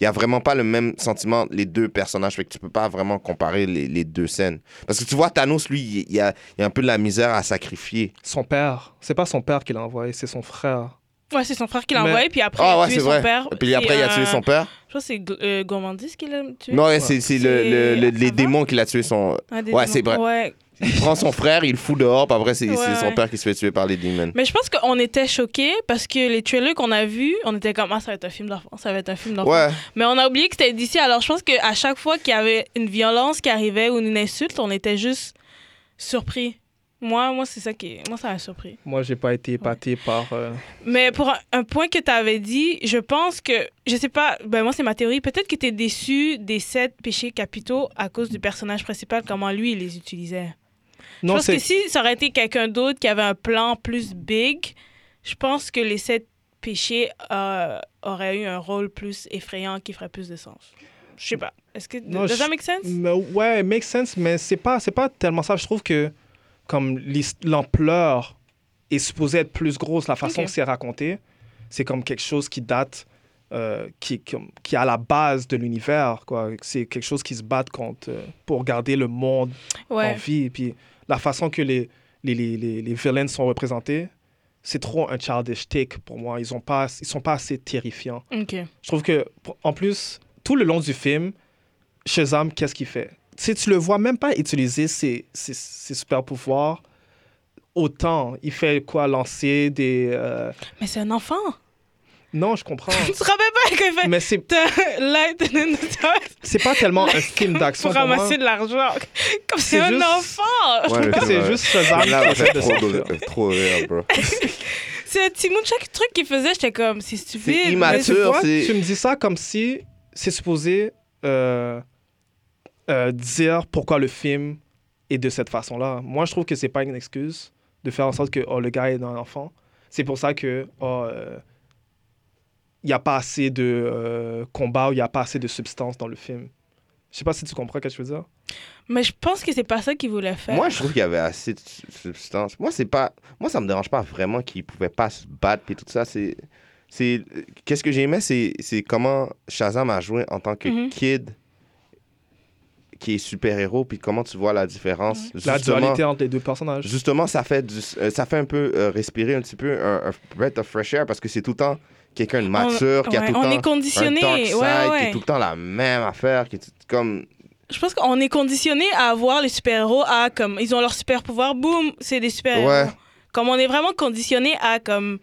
Il y a vraiment pas le même sentiment les deux personnages. Fait que tu peux pas vraiment comparer les, les deux scènes. Parce que tu vois, Thanos, lui, il y a, il y a un peu de la misère à sacrifier. Son père, c'est pas son père qui l'a envoyé, c'est son frère. Ouais, c'est son frère qui l'a Mais- envoyé, puis après, Ah il a ouais, tué c'est son vrai. père. Et puis après, il a C'est, tué euh, son père. Je pense que c'est euh, Gourmandis qui l'a tué. Non, ouais, c'est c'est le, le- le- les démons qui l'a tué son. Un des Ouais, démons. c'est vrai. Ouais. Il prend son frère, il le fout dehors, puis après, c'est Ouais, son père qui se fait tuer par les démons. Mais je pense qu'on était choqués parce que les trailers qu'on a vus, on était comme, ah, ça va être un film d'enfant, ça va être un film d'enfant. Ouais. Mais on a oublié que c'était d'ici. Alors je pense qu'à chaque fois qu'il y avait une violence qui arrivait ou une insulte, on était juste surpris. Moi, moi c'est ça qui. Moi, ça m'a surpris. Moi, j'ai pas été épaté par. euh, Mais pour un, un point que tu avais dit, je pense que, je sais pas, ben moi c'est ma théorie, peut-être que tu es déçu des sept péchés capitaux à cause du personnage principal, comment lui il les utilisait. Non, je pense que si ça aurait été quelqu'un d'autre qui avait un plan plus big, je pense que les sept péchés euh, auraient eu un rôle plus effrayant qui ferait plus de sens. Je sais pas. Est-ce que Non, does that make sense? Mais ouais, make sense, mais c'est pas, c'est pas tellement ça. Je trouve que comme l'ampleur est supposée être plus grosse, la façon Ok. que c'est raconté, c'est comme quelque chose qui date euh, qui, qui est à la base de l'univers. quoi. C'est quelque chose qui se bat contre euh, pour garder le monde en vie. Puis la façon que les, les, les, les, les villains sont représentés, c'est trop un childish take pour moi. Ils pas, ils sont pas assez terrifiants. Je trouve que, en plus, tout le long du film, Shazam, qu'est-ce qu'il fait? Si tu le vois même pas utiliser ses, ses, ses super pouvoirs autant, il fait quoi? Lancer des. euh, Mais c'est un enfant. Non, je comprends. Tu te rappelles pas qu'il fait Mais c'est Light in the dark? C'est pas tellement un film d'action pour ramasser de l'argent. Comme c'est un juste- enfant. C'est juste Shazam Là, qui de trop, sortir. de- trop rire, bro. C'est Timon, chaque truc qu'il faisait, j'étais comme, c'est stupide. C'est mais immature. c'est- Tu vois, c'est- tu me dis ça comme si c'est supposé euh, euh, dire pourquoi le film est de cette façon-là. Moi, je trouve que c'est pas une excuse de faire en sorte que oh, le gars est un enfant. C'est pour ça que oh, euh, il n'y a pas assez de euh, combat ou il n'y a pas assez de substance dans le film. Je sais pas si tu comprends ce que je veux dire. Mais je pense que c'est pas ça qu'il voulait faire. Moi, je trouve qu'il y avait assez de su- substance. Moi, c'est pas. Moi, ça me dérange pas vraiment qu'il pouvait pas se battre et tout ça. C'est. C'est. Qu'est-ce que j'aimais, c'est c'est comment Shazam a joué en tant que Mhm. kid qui est super-héros, puis comment tu vois la différence. La dualité entre les deux personnages. Justement, ça fait, du- euh, ça fait un peu euh, respirer un petit peu un, un breath of fresh air parce que c'est tout le temps quelqu'un de mature, qui a Ouais, tout le on temps est conditionné. un dark side, ouais, qui est tout le temps la même affaire, qui est comme... Je pense qu'on est conditionné à voir les super-héros à comme ils ont leur super pouvoir, boum, c'est des super-héros. Comme on est vraiment conditionné à comme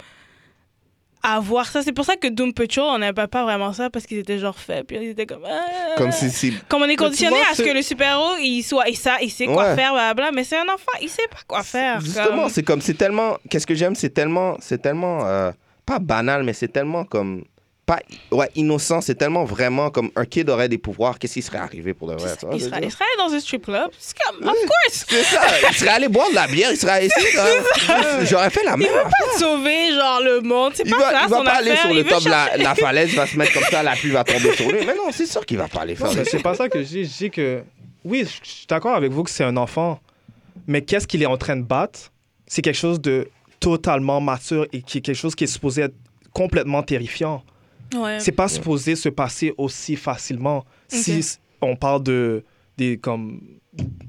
à voir ça. C'est pour ça que Doom Patrol, on n'avait pas vraiment ça parce qu'ils étaient genre faits. Puis ils étaient comme. ah. Comme si. Comme on est conditionné vois, à ce que le super-héros, il soit, il, sa- il sait quoi Ouais. faire, blablabla, mais c'est un enfant, il sait pas quoi faire. Justement, c'est comme... C'est tellement... Qu'est-ce que j'aime, c'est tellement... C'est tellement... euh, pas banal, mais c'est tellement comme... Pas... Ouais, innocent, c'est tellement vraiment comme... Un kid aurait des pouvoirs, qu'est-ce qui serait arrivé pour de vrai? vois, il, serait, il allé dans un strip club? C'est comme, of course! C'est ça, il serait allé boire de la bière, il serait allé J'aurais fait la même affaire. Pas sauver, genre, le monde. C'est Il pas va, ça, il va son pas aller affaire. sur Il le veut top de la, falaise, il va se mettre comme ça, la pluie va tomber sur lui. Mais non, c'est sûr qu'il va pas aller faire ça. c'est pas ça que je dis. Je dis que, oui, je suis d'accord avec vous que c'est un enfant, mais qu'est-ce qu'il est en train de battre? C'est quelque chose de totalement mature et qui est quelque chose qui est supposé être complètement terrifiant. Ouais. C'est pas supposé se passer aussi facilement. Si on parle de, des, comme,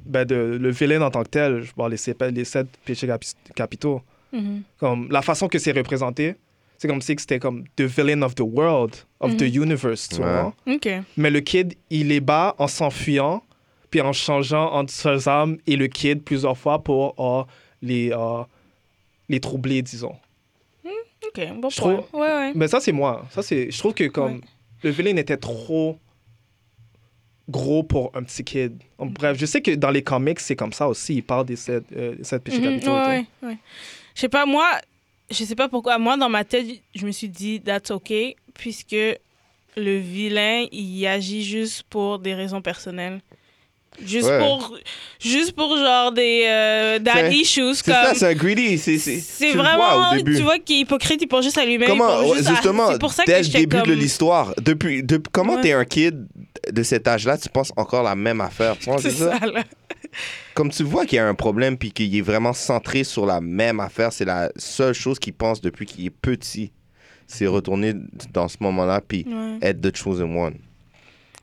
ben de, le vilain en tant que tel, je parle les, sept- les sept péchés capi- capitaux, Mhm. comme la façon que c'est représenté, c'est comme si que c'était comme the villain of the world, of the universe, tu Ouais. vois? Mais le kid, il les bat en s'enfuyant, puis en changeant entre Shazam et le kid plusieurs fois pour euh, les, euh, les troubler, disons. Ok, bon Je point. trouve- Ouais, ouais. Mais ça, c'est moi. Ça, c'est... Je trouve que comme Ouais. le villain était trop gros pour un petit kid. En Bref, je sais que dans les comics, c'est comme ça aussi. Ils parlent des sept, euh, des sept péchés Mhm, capitaux. et tout. ouais, ouais, ouais. Je sais pas, moi, je sais pas pourquoi. Moi, dans ma tête, je me suis dit, that's OK, puisque le vilain, il agit juste pour des raisons personnelles. Juste Ouais. pour, juste pour genre des euh, dad C'est- issues C'est ça, c'est un greedy. C'est, vois vraiment, tu vois qu'il est hypocrite, il pense juste à lui-même. Comment, juste à- justement, c'est pour ça dès le début comme... de l'histoire, depuis, depuis comment Ouais. t'es un kid de cet âge-là, tu penses encore la même affaire. C'est ça? ça, là. Comme tu vois qu'il y a un problème puis qu'il est vraiment centré sur la même affaire, c'est la seule chose qu'il pense depuis qu'il est petit. C'est retourner dans ce moment-là puis être the chosen one.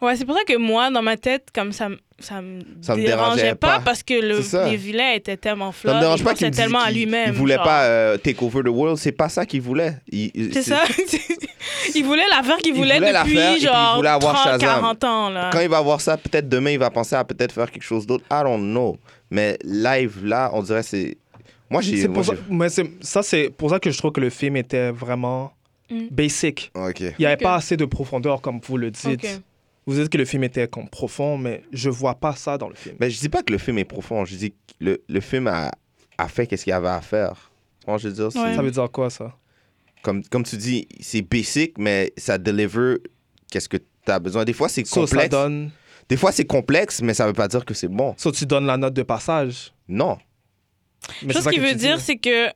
Ouais, c'est pour ça que moi, dans ma tête, comme ça, ça me Ça me dérangeait dérangeait pas, pas. parce que le, les vilains étaient tellement flous. Ça me dérange pas qu'il tellement à lui-même. Il voulait genre. pas euh, take over the world, c'est pas ça qu'il voulait. C'est ça. il voulait l'affaire qu'il Il voulait, voulait la depuis puis il genre voulait avoir 30, Shazam. 40 ans. Là. Quand il va voir ça, peut-être demain, il va penser à peut-être faire quelque chose d'autre. I don't know. Mais live, là, on dirait c'est. Moi, j'ai. C'est moi, pour ça, c'est- ça, c'est pour ça que je trouve que le film était vraiment Mm. basic. Il n'y avait pas assez de profondeur, comme vous le dites. Ok. Vous dites que le film était comme profond, mais je vois pas ça dans le film. Mais je dis pas que le film est profond. Je dis que le, le film a, a fait qu'est-ce qu'il avait à faire. Moi, je veux dire, Ouais. Ça veut dire quoi, ça? comme, comme tu dis, c'est basic, mais ça deliver qu'est-ce que tu as besoin. Des fois, c'est So, ça complexe. donne... Des fois, c'est complexe, mais ça veut pas dire que c'est bon. so, tu donnes la note de passage? Non. Mais qu'il que veut dire, c'est que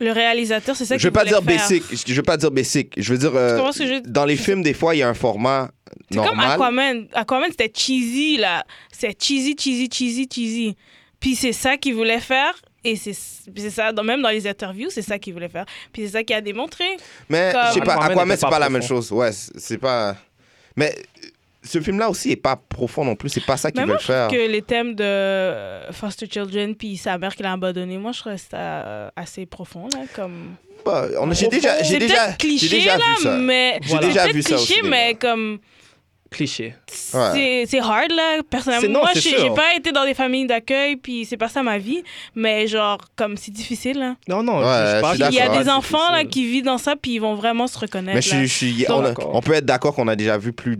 le réalisateur, c'est ça Je veux pas dire faire. basic. Je veux pas dire basic. Je veux dire, euh, je- dans les films, des fois, il y a un format C'est comme. Aquaman. Aquaman, c'était cheesy, là. C'est cheesy, cheesy, cheesy, cheesy. Puis c'est ça qu'il voulait faire. Et c'est ça, dans- même dans les interviews, c'est ça qu'il voulait faire. Puis c'est ça qu'il a démontré. Mais Comme- je sais pas, Aquaman c'est pas pas la même chose. Ouais, c'est pas. Mais ce film-là aussi est pas profond non plus. C'est pas ça qu'ils Mais moi, veulent je faire. que les thèmes de euh, foster children puis sa mère qui l'a abandonné, moi, je ça euh, assez profond, là, comme... Bah, on a- J'ai déjà, j'ai déjà, cliché, déjà là, vu ça. mais... J'ai déjà vu ça mais comme... Cliché. C'est c'est hard, là. Personnellement, non, moi, j'ai pas été dans des familles d'accueil, puis c'est pas ça ma vie. Mais genre, comme c'est difficile, là. Non, non, Ouais, je je Il y a des enfants, là, qui vivent dans ça, puis ils vont vraiment se reconnaître, Mais je, je Donc, on, a- d'accord. on peut être d'accord qu'on a déjà vu plus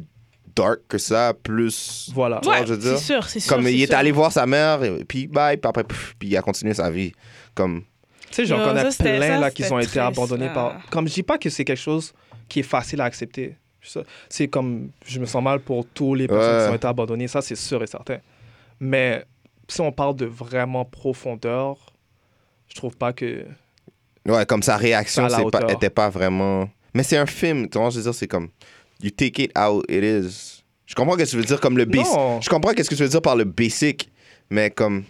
dark que ça, plus. Voilà. Ouais, je veux dire, c'est sûr, c'est sûr. Comme il est sûr. allé voir sa mère, et puis bye, puis après, pff, puis il a continué sa vie. Comme. Tu sais, j'en connais plein ça, là qui ont été abandonnés par. Comme je dis pas que c'est quelque chose qui est facile à accepter. Ça, C'est comme je me sens mal pour tous les personnes Ouais. qui ont été abandonnées, ça c'est sûr et certain. Mais si on parle de vraiment profondeur, je trouve pas que. Ouais, comme sa réaction c'est pas, vraiment. Mais c'est un film, tu vois, je veux dire, c'est comme. You take it how it is. Je comprends ce que tu veux dire comme le basic. Je comprends qu'est-ce que tu veux dire par le basic, mais comme.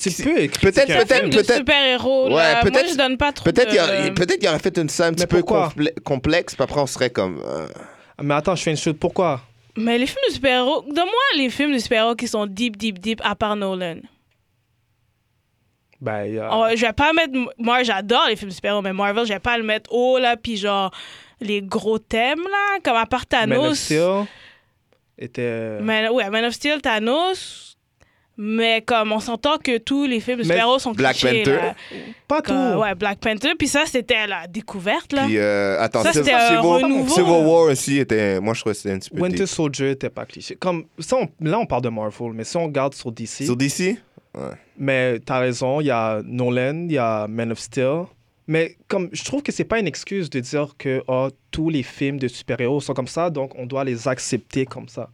Tu C'est- peux peut-être- peut-être- de super-héros, Ouais, là. Moi, peut-être- je donne pas trop Peut-être de... qu'il aurait- peut-être qu'il aurait fait une scène un petit Mais peu pourquoi? complè- complexe, puis après on serait comme. euh, Mais attends, je fais une chose. Pourquoi? Mais les films de super-héros... Donne-moi les films de super-héros qui sont deep, deep, deep, à part Nolan. Ben, il y a- Oh, je vais pas mettre... Moi, j'adore les films de super-héros, mais Marvel, je vais pas le mettre haut, là, puis genre... Les gros thèmes, là, comme à part Man of Thanos... Steel était. Man, ouais, Man of Steel, Thanos... Mais comme on s'entend que tous les films de super-héros sont Black clichés, Panther? là. Pas tout. Comme, ouais, Black Panther. Puis ça, c'était la découverte, là. Puis, euh, attends, Ça, Civil, c'était un Civil- renouveau. Civil War aussi était. Moi, je trouvais que c'était un petit peu. Winter deep. Soldier était pas cliché. Comme ça, on- là on parle de Marvel, mais si on regarde sur DC, Sur DC mais t'as raison, il y a Nolan, il y a Man of Steel. Mais comme je trouve que c'est pas une excuse de dire que oh, tous les films de super-héros sont comme ça, donc on doit les accepter comme ça.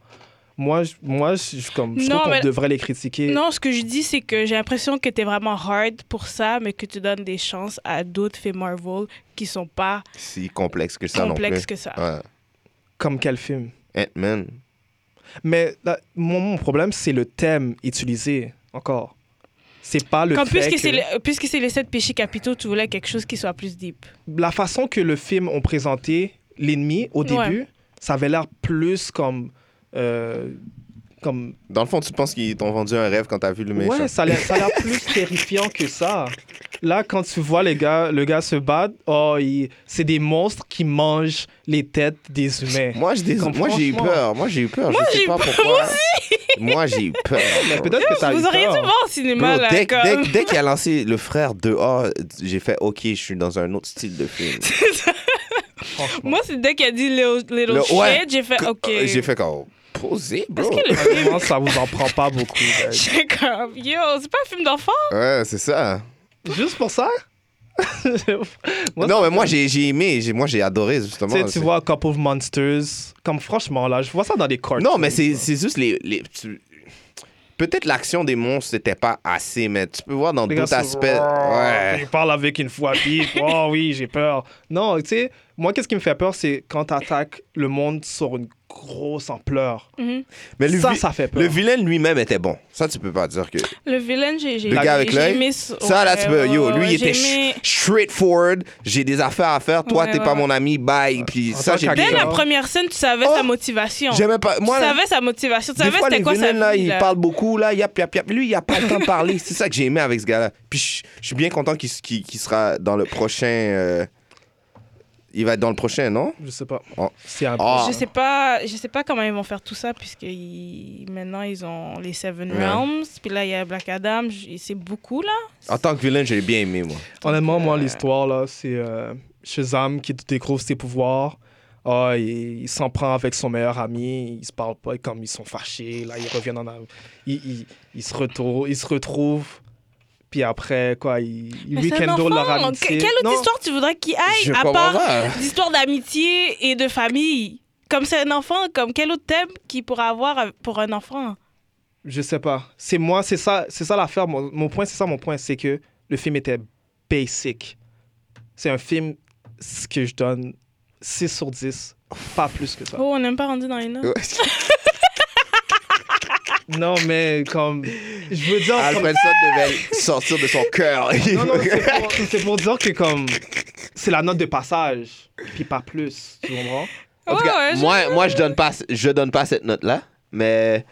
Moi, je, moi, je, je- comme, je Non, trouve qu'on devrait les critiquer. Non, ce que je dis, c'est que j'ai l'impression que t'es vraiment hard pour ça, mais que tu donnes des chances à d'autres films Marvel qui sont pas Si complexe que ça non complexes plus. que ça. Ouais. Comme quel film? Ant-Man. Mais là, mon, mon problème, c'est le thème utilisé encore. C'est pas le Comme fait puisque que... c'est le- puisque c'est les sept péchés capitaux, tu voulais quelque chose qui soit plus deep. la façon que le film ont présenté l'ennemi au Ouais. début, ça avait l'air plus comme. Euh, comme Dans le fond, tu penses qu'ils t'ont vendu un rêve quand t'as vu le méchant ouais, ça a l'air ça a l'air plus terrifiant que ça. Là, quand tu vois les gars, le gars se battre, oh, il- c'est des monstres qui mangent les têtes des humains. Moi, j'ai eu peur. Moi, j'ai eu peur. Moi, je j'ai sais pas eu peur, pourquoi. Moi, j'ai eu peur. Mais peut-être que t'as Vous eu auriez dû peur. voir au cinéma, Bro, là. dès, comme- dès, dès qu'il a lancé le frère 2A, j'ai fait OK, je suis dans un autre style de film. Moi, c'est dès qu'il a dit Little, little Le- Shit, ouais. j'ai fait OK. J'ai fait comme posé, bro. Est-ce que le Honnêtement, ça vous en prend pas beaucoup. guys. J'ai comme, yo, c'est pas un film d'enfant? Ouais, c'est ça. Juste pour ça? Moi, non, mais moi, j'ai j'ai aimé. j'ai- Moi, j'ai adoré, Tu justement. sais, tu C'est- vois A Couple of Monsters. Comme franchement, là, je vois ça dans des cartoons. Non, mais c'est c'est juste les. les- tu- Peut-être l'action des monstres, c'était pas assez, mais tu peux voir dans Les gars d'autres sont- aspects. Ouais. Il parle avec une voix deep. Oh oui, j'ai peur. Non, tu sais, moi, qu'est-ce qui me fait peur, c'est quand tu attaques le monde sur une grosse ampleur. Mhm. Mais le, ça, ça fait peur. le vilain lui-même était bon. Ça, tu peux pas dire que. Le villain, j'ai Le gars avec l'œil? Ça, là, tu peux. Yo, lui, il était straightforward. J'ai des affaires à faire. Toi, Ouais, t'es ouais, pas mon ami. Bye. Puis En ça, j'ai Dès bien. la Oh. première scène, tu savais Oh! sa motivation. J'aimais pas. Tu Moi, là, savais sa motivation. Tu savais c'était quoi sa là, vie, là. parlent beaucoup, là, yap, yap, yap. Lui, il a pas le temps de parler. C'est ça que j'ai aimé avec ce gars-là. Puis je suis bien content qu'il sera dans le prochain. euh, Il va être dans le prochain, non? Je sais pas. Oh. C'est un Ah. Je sais pas, je sais pas comment ils vont faire tout ça puisque ils- maintenant ils ont les Seven Ouais. Realms, puis là il y a Black Adam, c'est beaucoup là. En tant que vilain, je l'ai bien aimé, moi. Honnêtement, moi, euh, l'histoire, là, c'est euh, Shazam qui découvre ses pouvoirs. Ah, il, il s'en prend avec son meilleur ami. Ils se parlent pas comme ils sont fâchés. Là, ils reviennent en... av- Ils, ils, ils se, retrouvent, ils se retrouvent. Puis après, quoi, ils, un rekindlent leur enfant. amitié. Que- Quelle autre Non, histoire tu voudrais qu'il aille Je à part pas. d'histoire d'amitié et de famille? Comme c'est un enfant, comme quel autre thème qu'il pourrait avoir pour un enfant? Je sais pas. C'est moi, c'est ça, c'est ça l'affaire. Mon, mon point, c'est ça mon point, c'est que le film était basic. C'est un film ce que je donne 6 sur 10, pas plus que ça. Oh, on n'est même pas rendu dans les notes. Non, mais comme. Je veux dire. comme- Alfredson devait sortir de son cœur. Non, non, c'est pour, c'est pour dire que comme. C'est la note de passage, puis pas plus. Tu comprends? En tout Ouais, cas, ouais, je- moi, moi je donne pas, je donne pas cette note-là, mais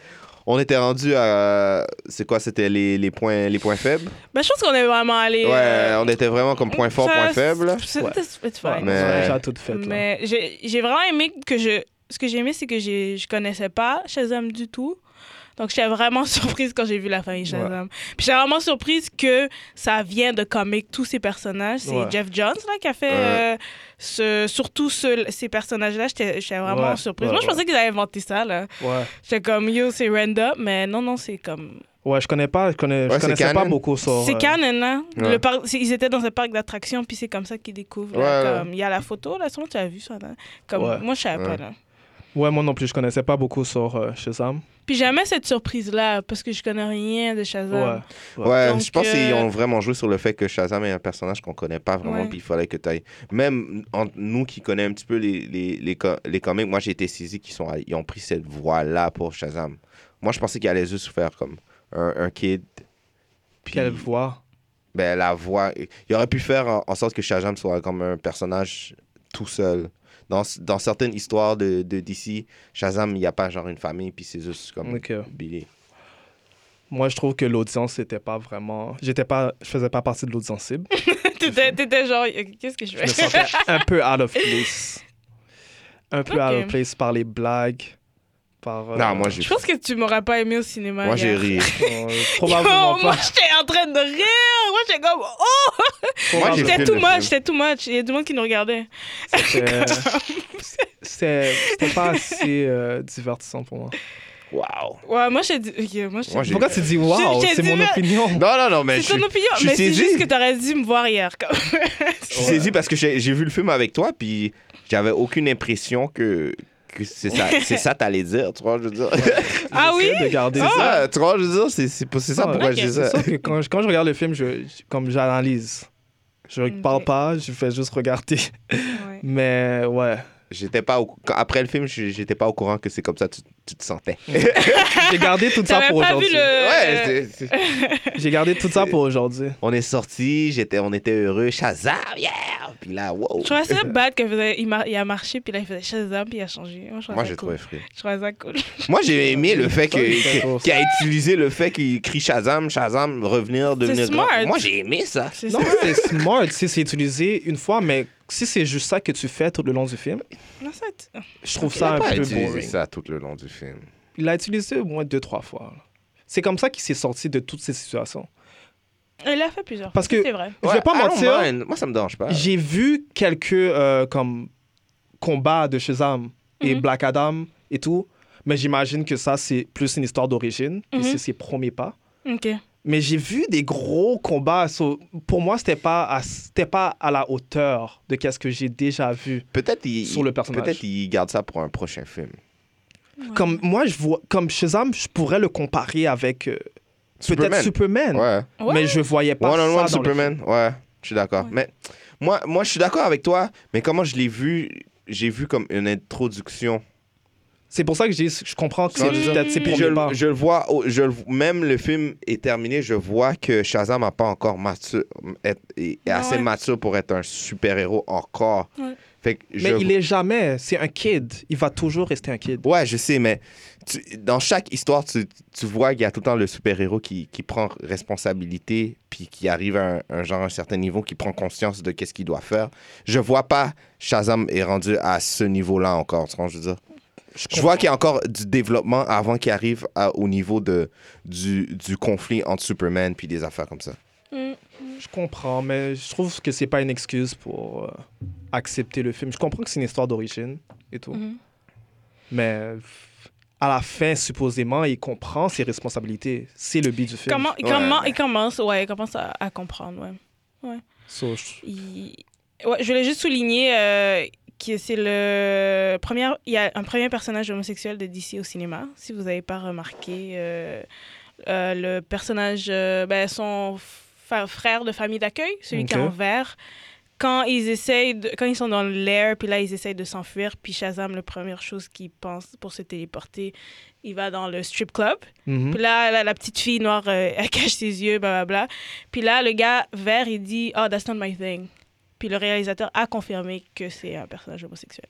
on était rendu à, c'est quoi, c'était les, les points, les points faibles? Ben, je pense qu'on est vraiment allé. Ouais, euh, on était vraiment comme point fort, point faible. c'est- Ouais. it's- fine. Mais- on a déjà tout fait. là. Mais j'ai j'ai vraiment aimé que je. Ce que j'ai aimé, c'est que j'ai- je connaissais pas Shazam du tout. Donc, j'étais vraiment surprise quand j'ai vu la famille Shazam. Puis, j'étais vraiment surprise que ça vient de comics, tous ces personnages. C'est Ouais. Jeff Johns là, qui a fait Ouais. euh, ce, surtout ce- ces personnages-là. J'étais vraiment Ouais, surprise. ouais, Moi, je ouais. pensais qu'ils avaient inventé ça. là. Ouais. J'étais comme, yo, c'est random. Mais non, non, c'est comme. Ouais, je connais pas, je, connais, Ouais, je connaissais pas beaucoup sur. C'est euh, canon, hein? Ouais. Le parc- ils étaient dans un parc d'attractions, puis c'est comme ça qu'ils découvrent. là, Ouais, ouais. comme, Il y a la photo, là, sûrement tu as vu ça. là. Comme, Ouais. Moi, je savais pas, Ouais. là. Ouais, moi non plus, je connaissais pas beaucoup sur euh, Shazam. Puis j'aimais cette surprise-là, parce que je connais rien de Shazam. Ouais. Ouais, Donc, je pense qu'ils euh, ont vraiment joué sur le fait que Shazam est un personnage qu'on connaît pas vraiment, Ouais. puis il fallait que tu ailles. Même entre nous qui connaissons un petit peu les, les, les, co- les comics, moi j'ai été saisi qu'ils sont, ils ont pris cette voie-là pour Shazam. Moi je pensais qu'il allait juste faire comme un, un kid. Puis, Quelle voix. ben, la voix. Il aurait pu faire en, en sorte que Shazam soit comme un personnage tout seul. Dans, dans certaines histoires de, de DC, Shazam, il n'y a pas genre une famille, puis c'est juste comme. Billy. Moi, je trouve que l'audience n'était pas vraiment. J'étais pas. Je faisais pas partie de l'audience cible. T'étais t'étais genre, qu'est-ce que je Je me fais? sentais un peu out of place. Un peu out Ok. of place par les blagues. Par. euh, Non, moi j'ai Je pense que tu m'aurais pas aimé au cinéma. moi, j'ai ri. euh, Yo, moi, j'étais en train de rire. Moi, j'étais comme, oh, Moi, too le much, c'était too much. Il y a du monde qui nous regardait. C'était- pas assez euh, divertissant pour moi. Waouh. Ouais, moi, j'ai dit, moi, j'étais- Moi, Pourquoi tu dis wow? C'est dit- mon opinion. Non, non, non, mais C'est ton opinion, mais c'est juste que t'aurais dû me voir hier. comme. je suis saisi parce que j'ai vu le film avec toi, puis j'avais aucune impression que c'est ça, c'est ça t'allais dire, tu vois, je veux dire? Ah oui? De garder C'est ça. tu vois, je veux dire, c'est c'est c'est ça Ah, pourquoi ok. je dis C'est ça. ça que quand, je- quand je regarde le film, je, je- comme j'analyse. Je parle pas, je fais juste regarder. Ouais. Mais ouais. J'étais pas au- après le film, je- j'étais pas au courant que c'est comme ça tu, tu te sentais. J'ai gardé tout ça pour aujourd'hui. le. Ouais, J'ai gardé tout ça pour aujourd'hui. on est sortis, j'étais, on était heureux, Shazam, yeah! Puis là, wow! Je trouvais ça bad qu'il faisait, il, mar- il a marché, puis là, il faisait Shazam, puis il a changé. Moi, je trouvais Moi, cool. frais. Je trouvais ça cool. Moi, j'ai aimé le fait que- qu'il a utilisé le fait qu'il crie Shazam, Shazam, revenir, devenir grand. smart. Moi, j'ai aimé ça. C'est Non, c'est smart si c'est utilisé une fois, mais si c'est juste ça que tu fais tout le long du film, Non, ça, t- je trouve ça un peu utilisé boring. ça tout le long du film. Il l'a utilisé au moins deux, trois fois. C'est comme ça qu'il s'est sorti de toutes ces situations. Il l'a fait plusieurs Parce fois, que- C'est vrai. Je vais pas I don't mentir, mind. Moi, ça me dérange pas. j'ai vu quelques euh, comme combats de Shazam et Mhm. Black Adam et tout, mais j'imagine que ça, c'est plus une histoire d'origine, et Mhm. c'est ses premiers pas. Ok. Mais j'ai vu des gros combats. so, pour moi, c'était pas, à, c'était pas à la hauteur de qu'est-ce que j'ai déjà vu. Peut-être il, Sur le personnage. Peut-être il garde ça pour un prochain film. Comme moi, je vois, comme Shazam, je pourrais le comparer avec euh, peut-être Superman. Ouais. Ouais. Mais je voyais pas One on ça one dans le Superman. film. Ouais, je suis d'accord. Ouais. Mais moi, moi, je suis d'accord avec toi. Mais comment je l'ai vu, j'ai vu comme une introduction. C'est pour ça que je dis, je comprends que c'est peut-être ses premiers je, pas. le- je le vois, je même le film est terminé, je vois que Shazam n'a pas encore mature, est, est Ah assez ouais. mature pour être un super-héros encore. Ouais. Fait que je, Mais il est jamais. C'est un kid. Il va toujours rester un kid. Ouais, je sais, mais tu- dans chaque histoire, tu, tu vois qu'il y a tout le temps le super-héros qui, qui prend responsabilité, puis qui arrive à un, un genre, un certain niveau, qui prend conscience de qu'est-ce qu'il doit faire. Je vois pas Shazam est rendu à ce niveau-là encore, tu vois, je veux dire? Je vois qu'il y a encore du développement avant qu'il arrive à- au niveau de, du, du conflit entre Superman puis des affaires comme ça. Mm. Je comprends, mais je trouve que c'est pas une excuse pour euh, accepter le film. Je comprends que c'est une histoire d'origine et tout. Mhm. Mais à la fin, supposément, il comprend ses responsabilités. C'est le but du film. Comment, il, Ouais. comment, il commence, ouais, il commence à, à comprendre, ouais. So, je- Il- Ouais, je voulais juste souligner euh, que c'est le premier. Il y a un premier personnage homosexuel de DC au cinéma. Si vous n'avez pas remarqué, euh, euh, le personnage, euh, ben, son frère de famille d'accueil, celui qui est en vert, quand ils essayent, de- quand ils sont dans l'air, puis là, ils essayent de s'enfuir, puis Shazam, la première chose qu'il pense pour se téléporter, il va dans le strip club. Mhm. Puis là, la, la petite fille noire, euh, elle cache ses yeux, blablabla. Puis là, le gars vert, il dit Oh, that's not my thing. Puis le réalisateur a confirmé que c'est un personnage homosexuel.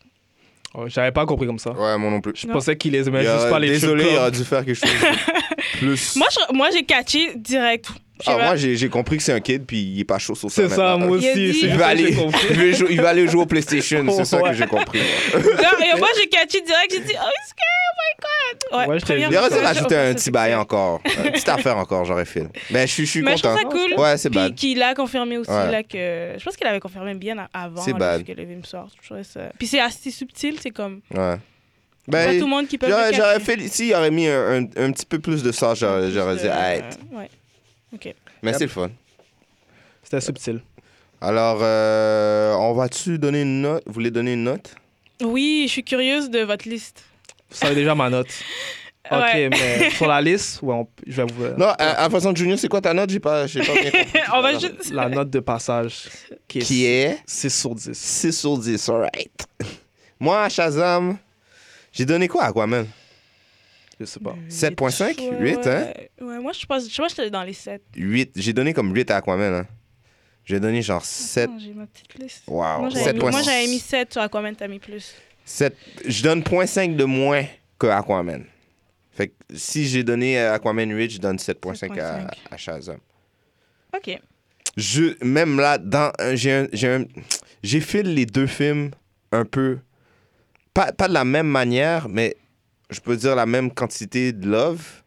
Oh, J'avais pas compris comme ça. Ouais, moi non plus. Je Non. pensais qu'il les aimait juste pas les désolé, il aurait dû faire quelque chose de plus. Moi, je- moi j'ai catché direct. Je Ah, pas. moi, j'ai compris que c'est un kid, puis il est pas chaud sur ça. C'est ça, moi aussi. Il va, aller, j'ai compris. il, veut jou- il va aller jouer au PlayStation, c'est ça Ouais. que j'ai compris. Non, et moi, j'ai catché direct. J'ai dit, oh, oh my god? Ouais, Ouais, je aurait dû rajouter un petit bail encore. Une petite affaire encore, j'aurais fait. Mais je suis, je suis Mais je content. trouve ça cool. Ouais, c'est Puis bad. qu'il a confirmé aussi Ouais. là, que. Je pense qu'il avait confirmé bien avant C'est bad. que le film sorte. Je trouvais ça. Puis c'est assez subtil, c'est comme. Ouais. pas Ben, tout le monde qui peut. j'aurais j'aurais fait. S'il aurait mis un, un, un petit peu plus de ça, j'aurais j'aurais dit, Euh, hey. Ouais. Ok. Mais c'est le fun. C'était subtil. Alors, euh, on va-tu donner une note? Vous voulez donner une note? Oui, je suis curieuse de votre liste. Vous savez déjà ma note. Ok, Ouais. mais sur la liste, ouais, on- je vais vous. Non, à, à façon de Junior, c'est quoi ta note? J'ai pas, j'ai pas bien compris. On va juste. La note de passage qui est, Qui est? 6 sur 10. 6 sur 10, alright. Moi, à Shazam, j'ai donné quoi à Aquaman? Je sais pas. 7.5 Ouais, 8, hein? Moi, je pense, je pense que j'étais dans les 7. 8. J'ai donné comme 8 à Aquaman. Hein. J'ai donné genre 7. J'ai ma petite liste. Wow. Moi, j'avais mis, 7.6. moi, j'avais mis 7 sur Aquaman, t'as mis plus. 7. Je donne 0.5 de moins que Aquaman. Fait que si j'ai donné à Aquaman 8, je donne 7.5 à, 7.5. à Shazam. Ok. Je, même là, dans, j'ai j'ai fait les deux films un peu, pas, pas de la même manière, mais je peux dire la même quantité de love.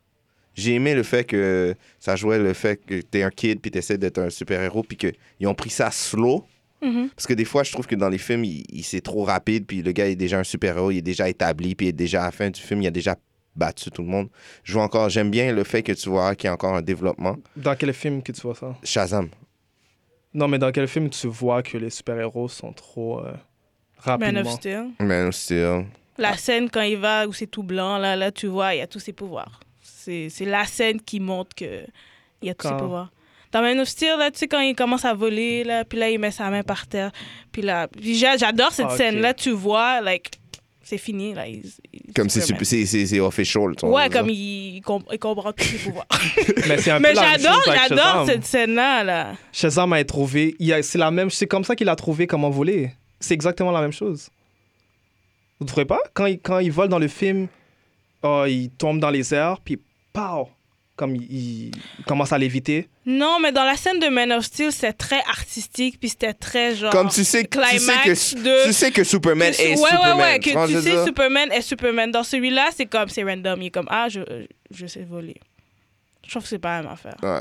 J'ai aimé le fait que ça jouait le fait que t'es un kid puis t'essaies d'être un super-héros puis qu'ils ont pris ça slow. Mhm. Parce que des fois, je trouve que dans les films, il, il- c'est trop rapide puis le gars est déjà un super-héros, il est déjà établi puis il est déjà à la fin du film, il a déjà battu tout le monde. Je vois encore, j'aime bien le fait que tu vois qu'il y a encore un développement. Dans quel film que tu vois ça? Shazam. Non, mais dans quel film tu vois que les super-héros sont trop euh, Man rapidement of Steel. Man, still. La scène quand il va où c'est tout blanc, là, là, tu vois, il y a tous ses pouvoirs. C'est c'est la scène qui montre que il y a tous ses pouvoirs. Dans Man of Steel, là, tu sais, quand il commence à voler, là, puis là, il met sa main par terre. Puis là, j'adore cette Ah, scène-là, tu vois, like, c'est fini, là. il- il- Comme c'est official. tu vois, Ouais, comme il, il com- il comprend tous ses pouvoirs. Mais c'est un Mais peu la même j'adore, j'adore cette scène-là, là. Shazam a trouvé. il a- C'est la même. C'est comme ça qu'il a trouvé comment voler. C'est exactement la même chose. Vous ne trouvez pas? Quand il, quand il vole dans le film, oh, il tombe dans les airs, puis pow Comme il, il commence à l'éviter. Non, mais dans la scène de Man of Steel, c'est très artistique, puis c'était très genre. Comme tu sais, tu sais, que, de- tu sais que Superman Que- est ouais, Superman. ouais, ouais, que tu sais dire? Superman est Superman. Dans celui-là, c'est comme, c'est random. Il est comme, ah, je, je sais voler. Je trouve que c'est pas la même affaire. Ouais.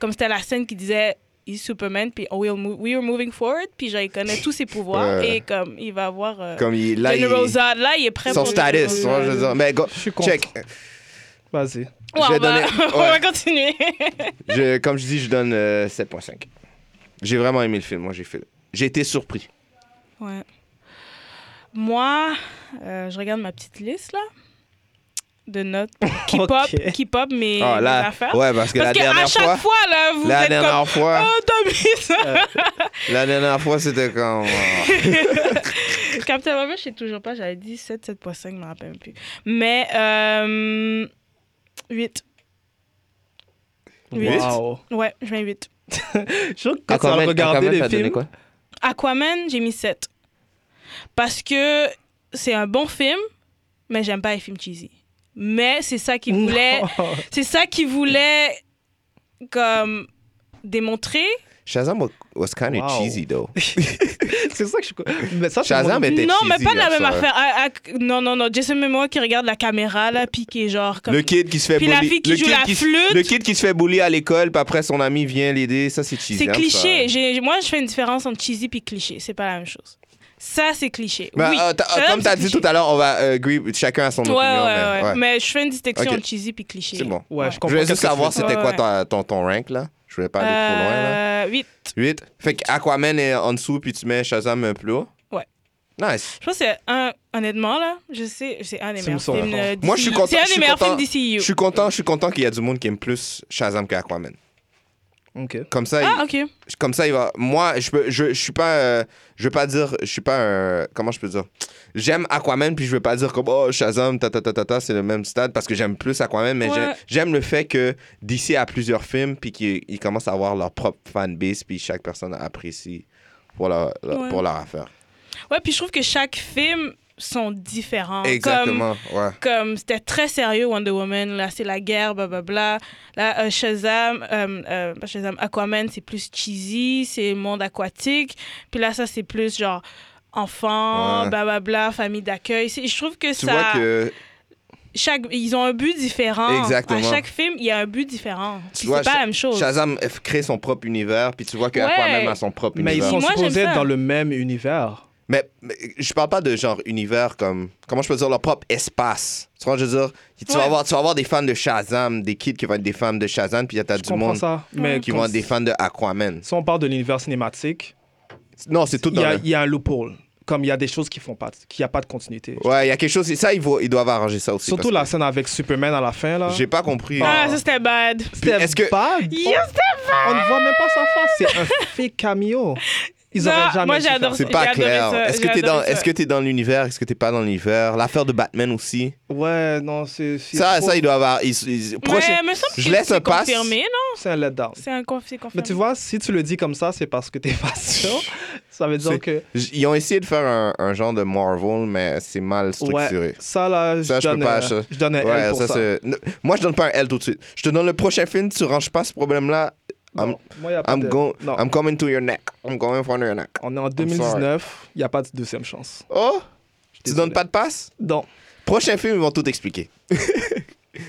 Comme c'était la scène qui disait, il est Superman, puis oh, we are moving forward, puis genre, il connaît tous ses pouvoirs, Ouais. et comme, il va avoir. Euh, Comme il, là, il, General Zod, là, il est prêt son pour. status. tu vois, je veux dire? Mais go, Je suis content. check. Vas-y. Ouais, je vais on, va, donner- on ouais. va continuer. Je, comme je dis, je donne euh, 7.5. J'ai vraiment aimé le film. Moi, j'ai fait. J'ai été surpris. Ouais. Moi, euh, je regarde ma petite liste, là, de notes qui pop, Ok. qui pop mes, Ah, mes là, affaires. ouais, parce que Parce la qu'à dernière chaque fois, fois, là, vous la êtes comme, dernière fois, oh, t'as mis ça? la dernière fois, c'était quand. Captain Marvel, je sais toujours pas, j'avais dit 7, 7.5, je me rappelle même plus. Mais, euh, 8. Huit? Wow. Ouais, je mets 8. Je suis que quand tu as regardé les films. Aquaman, j'ai mis 7. Parce que c'est un bon film, mais j'aime pas les films cheesy. Mais c'est ça qu'il voulait, c'est ça qu'il voulait comme démontrer. Shazam was, was kind of Wow. cheesy, though. c'est ça que je. Mais ça, Shazam mon- était non, mais pas de la même affaire. Ah, ah, non, non, non. Jason Momoa qui regarde la caméra là, puis qui est genre comme. Le kid qui se fait Puis la fille qui le joue kid la qui se- flûte. Le kid qui se fait bully à l'école, puis après son ami vient l'aider, ça c'est cheesy. C'est cliché. Moi, je fais une différence entre cheesy puis cliché. C'est pas la même chose. Ça, c'est cliché. Oui. euh, comme tu as dit cliché. tout à l'heure, on va euh, chacun a son Ouais, opinion. ouais, mais, ouais, ouais. Mais je fais une distinction entre cheesy puis cliché. C'est bon. Ouais, je Je comprends. voulais juste savoir c'était Ouais, quoi ouais. ton, ton, ton rank là. Je voulais pas aller trop loin là. Euh, 8. 8. Fait que Aquaman est en dessous, puis tu mets Shazam un plus haut. Ouais. Nice. Je pense que c'est un, honnêtement, là, je sais, c'est un des meilleurs films. euh, Moi, je suis content- C'est un je des suis meilleurs content- films DCU. Je suis content, je suis content qu'il y a du monde qui aime plus Shazam qu'Aquaman. Comme ça, Ah, il, ok. comme ça, il va. Moi, je peux, je, je suis pas, euh, je veux pas dire, je suis pas un, comment je peux dire? J'aime Aquaman, puis je veux pas dire comme oh Shazam, ta ta ta ta ta, c'est le même stade parce que j'aime plus Aquaman, mais Ouais. j'aime- le fait que DC a plusieurs films, puis qu'ils ils commencent à avoir leur propre fanbase, puis chaque personne apprécie pour leur, leur- Ouais. pour leur affaire. Ouais, puis je trouve que chaque film sont différents. Comme, Exactement, ouais. comme c'était très sérieux Wonder Woman, là c'est la guerre, blablabla. Là, euh, Shazam, euh, euh, Shazam, Aquaman, c'est plus cheesy, c'est monde aquatique. Puis là, ça, c'est plus genre enfant, Ouais. blablabla, famille d'accueil. Je trouve que Tu ça. vois que chaque, ils ont un but différent. Exactement. À chaque film, il y a un but différent. Tu Puis vois, c'est pas la même chose. Shazam crée son propre univers, puis tu vois que Ouais. Aquaman a son propre Mais ils univers. sont Moi, j'aime supposés être dans le même univers. Mais, mais je parle pas de genre univers comme. Comment je peux dire leur propre espace. Tu vois, je veux dire, tu, vas avoir, tu vas avoir des fans de Shazam, des kids qui vont être des fans de Shazam, puis il y a du monde ça. Mais qui vont être des fans de Aquaman. Si on parle de l'univers cinématique, Non, c'est tout il dans y, a, le- il y a un loophole. Comme il y a des choses qui font pas, qu'il n'y a pas de continuité. Ouais, il y a quelque chose. Ça, ils, vont- ils doivent arranger ça aussi. Surtout la scène avec Superman à la fin, là. J'ai pas compris. Ah, ça c'était bad. C'était Est-ce que- bad? On ne voit même pas sa face. C'est un fake cameo. Ils Non, auraient jamais moi, j'adore ça. C'est pas clair. Est-ce que t'es dans, est-ce que t'es dans l'univers, est-ce que t'es pas dans l'univers? L'affaire de Batman aussi? Ouais, non, c'est. c'est Ça, trop- ça, il doit avoir. prochain- Mais je laisse c'est un pass. confirmé, non? C'est un letdown. C'est un conf- c'est confirmé. Mais tu vois, si tu le dis comme ça, c'est parce que t'es pas sûr. Ça veut dire C'est- que. Ils ont essayé de faire un, un genre de Marvel, mais c'est mal structuré. Ouais, ça là, Ça, je, je peux donne, pas, ça. je donne un Ouais, L pour ça, ça. c'est- Ne- Moi, je donne pas un L tout de suite. Je te donne le prochain film, tu ranges pas ce problème-là. I'm, Non, moi, y a pas I'm, de- go- non. I'm coming to your neck. I'm going for your neck. On est en 2019, il n'y a pas de deuxième chance. Oh! Tu donnes pas de passe? Non. Prochain film, ils vont tout expliquer.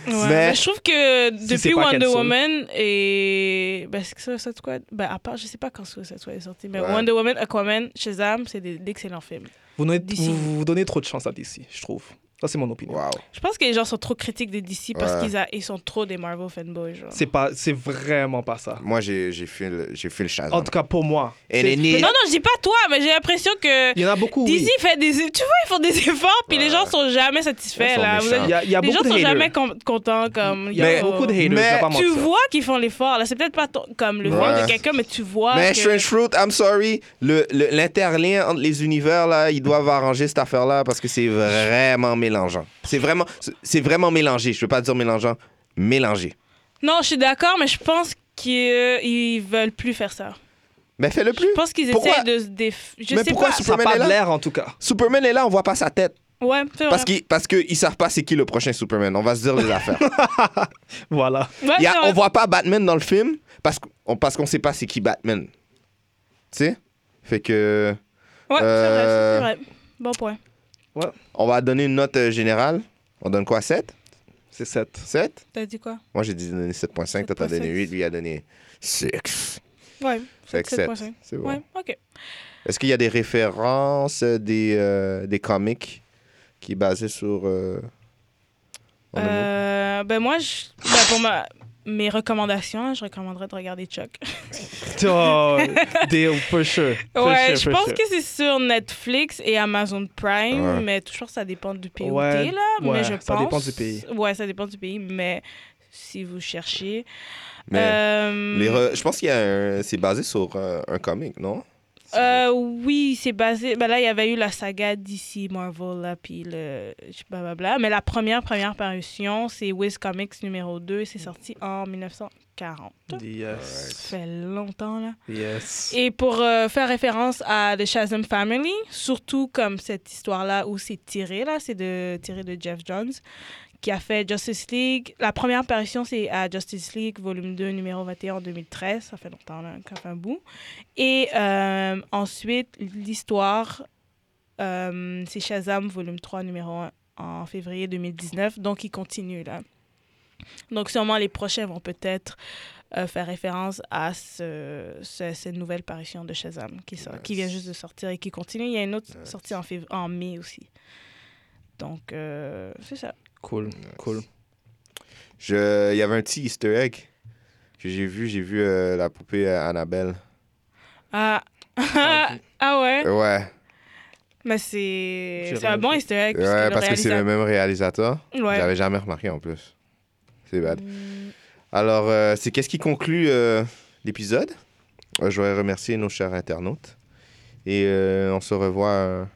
Ouais, Mais- mais je trouve que depuis pas Wonder. Woman et. Ben, c'est que ça, Suicide Squad. Ben, à part, je sais pas quand Suicide Squad est sorti, mais Ouais. Wonder Woman, Aquaman, Shazam, c'est d'excellents films. Vous donnez, vous, vous donnez trop de chance à DC, je trouve. Ça, c'est mon opinion. Wow. Je pense que les gens sont trop critiques des DC parce Ouais. qu'ils a- ils sont trop des Marvel fanboys. C'est pas, c'est vraiment pas ça. Moi, j'ai j'ai fait le, j'ai fait le Shazam. En tout cas, pour moi. Et les Non, non, je dis pas toi, mais j'ai l'impression que Il y en a beaucoup, DC oui. fait des. Tu vois, ils font des efforts, puis les gens sont jamais satisfaits. sont Là. Avez- Il y a, y a les gens beaucoup de sont haters. jamais com- contents. Comme, Il y a Mais- beaucoup de haters, mais- pas Tu vois qu'ils font l'effort. là. C'est peut-être pas ton- comme le Ouais. rôle de quelqu'un, mais tu vois. Mais que... Strange Fruit, I'm sorry, le- le- l'interlien entre les univers, là, ils doivent arranger cette affaire-là parce que c'est vraiment mélangeant. C'est vraiment, c'est- vraiment mélangé. Je veux pas dire mélangeant, mélangé. Non, je suis d'accord, mais je pense qu'ils ils veulent plus faire ça. Mais fais-le plus. Je pense qu'ils essaient de se déf... Je Mais sais pourquoi pas. ce- Ça Superman est pas de l'air, en tout cas. Superman est là, on voit pas sa tête. Ouais, c'est vrai. Parce qu'ils parce qu'ils savent pas c'est qui le prochain Superman. On va se dire les affaires. Voilà. Ouais, Il y a- on voit pas Batman dans le film parce qu'on parce qu'on sait pas c'est qui Batman. Tu sais? Fait que Ouais, Euh, c'est vrai, c'est vrai. Bon point. On va donner une note euh, générale. On donne quoi 7 C'est 7. 7 T'as dit quoi? Moi j'ai dit donner 7.5, toi t'as donné 7.5. 8, lui a donné 6. Ouais. Fait que 7. 7.5. C'est bon. Ouais, ok. Est-ce qu'il y a des références euh, des, euh, des comics qui sont basés sur. euh? Euh, ben moi, je... ben pour ma... mes recommandations, je recommanderais de regarder Chuck. Oh, deal, for sure. For ouais, sure, je pense sure. que c'est sur Netflix et Amazon Prime, Ouais. mais toujours ça dépend du pays Ouais, où t'es, là. ouais, mais je ça pense... dépend du pays. Ouais, ça dépend du pays, mais si vous cherchez... Mais Euh, les re- je pense qu'il y a un... c'est basé sur euh, un comic, non? Euh, oui, c'est basé. Ben là, il y avait eu la saga DC Marvel, là, puis le. Blablabla. Mais la première, première parution, c'est Wiz Comics numéro 2, et c'est sorti en 1940. Yes. Ça fait longtemps, là. Yes. Et pour euh, faire référence à The Shazam Family, surtout comme cette histoire-là où c'est tiré, là, c'est de, tiré de Jeff Jones, qui a fait Justice League. La première parution, c'est à Justice League, volume 2, numéro 21 en 2013. Ça fait longtemps, là, ça fait un bout. Et euh, ensuite, l'histoire, euh, c'est Shazam, volume 3, numéro 1 en février 2019. Donc, il continue, là. Donc, sûrement, les prochains vont peut-être euh, faire référence à ce, ce- cette nouvelle parution de Shazam qui, sort- qui vient juste de sortir et qui continue. Il y a une autre sortie en, fév- en mai aussi. Donc, euh, c'est ça. Cool, cool. Je... Il y avait un petit easter egg que j'ai vu. J'ai vu euh, la poupée euh, Annabelle. Ah, ah ouais? Euh, Ouais, Mais c'est un bon easter egg. ouais parce que c'est le même réalisateur. Ouais. J'avais jamais remarqué en plus. C'est bad. Mm. Alors, euh, c'est qu'est-ce qui conclut euh, l'épisode? Euh, je voudrais remercier nos chers internautes. Et euh, on se revoit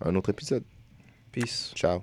à un autre épisode. Peace. Ciao.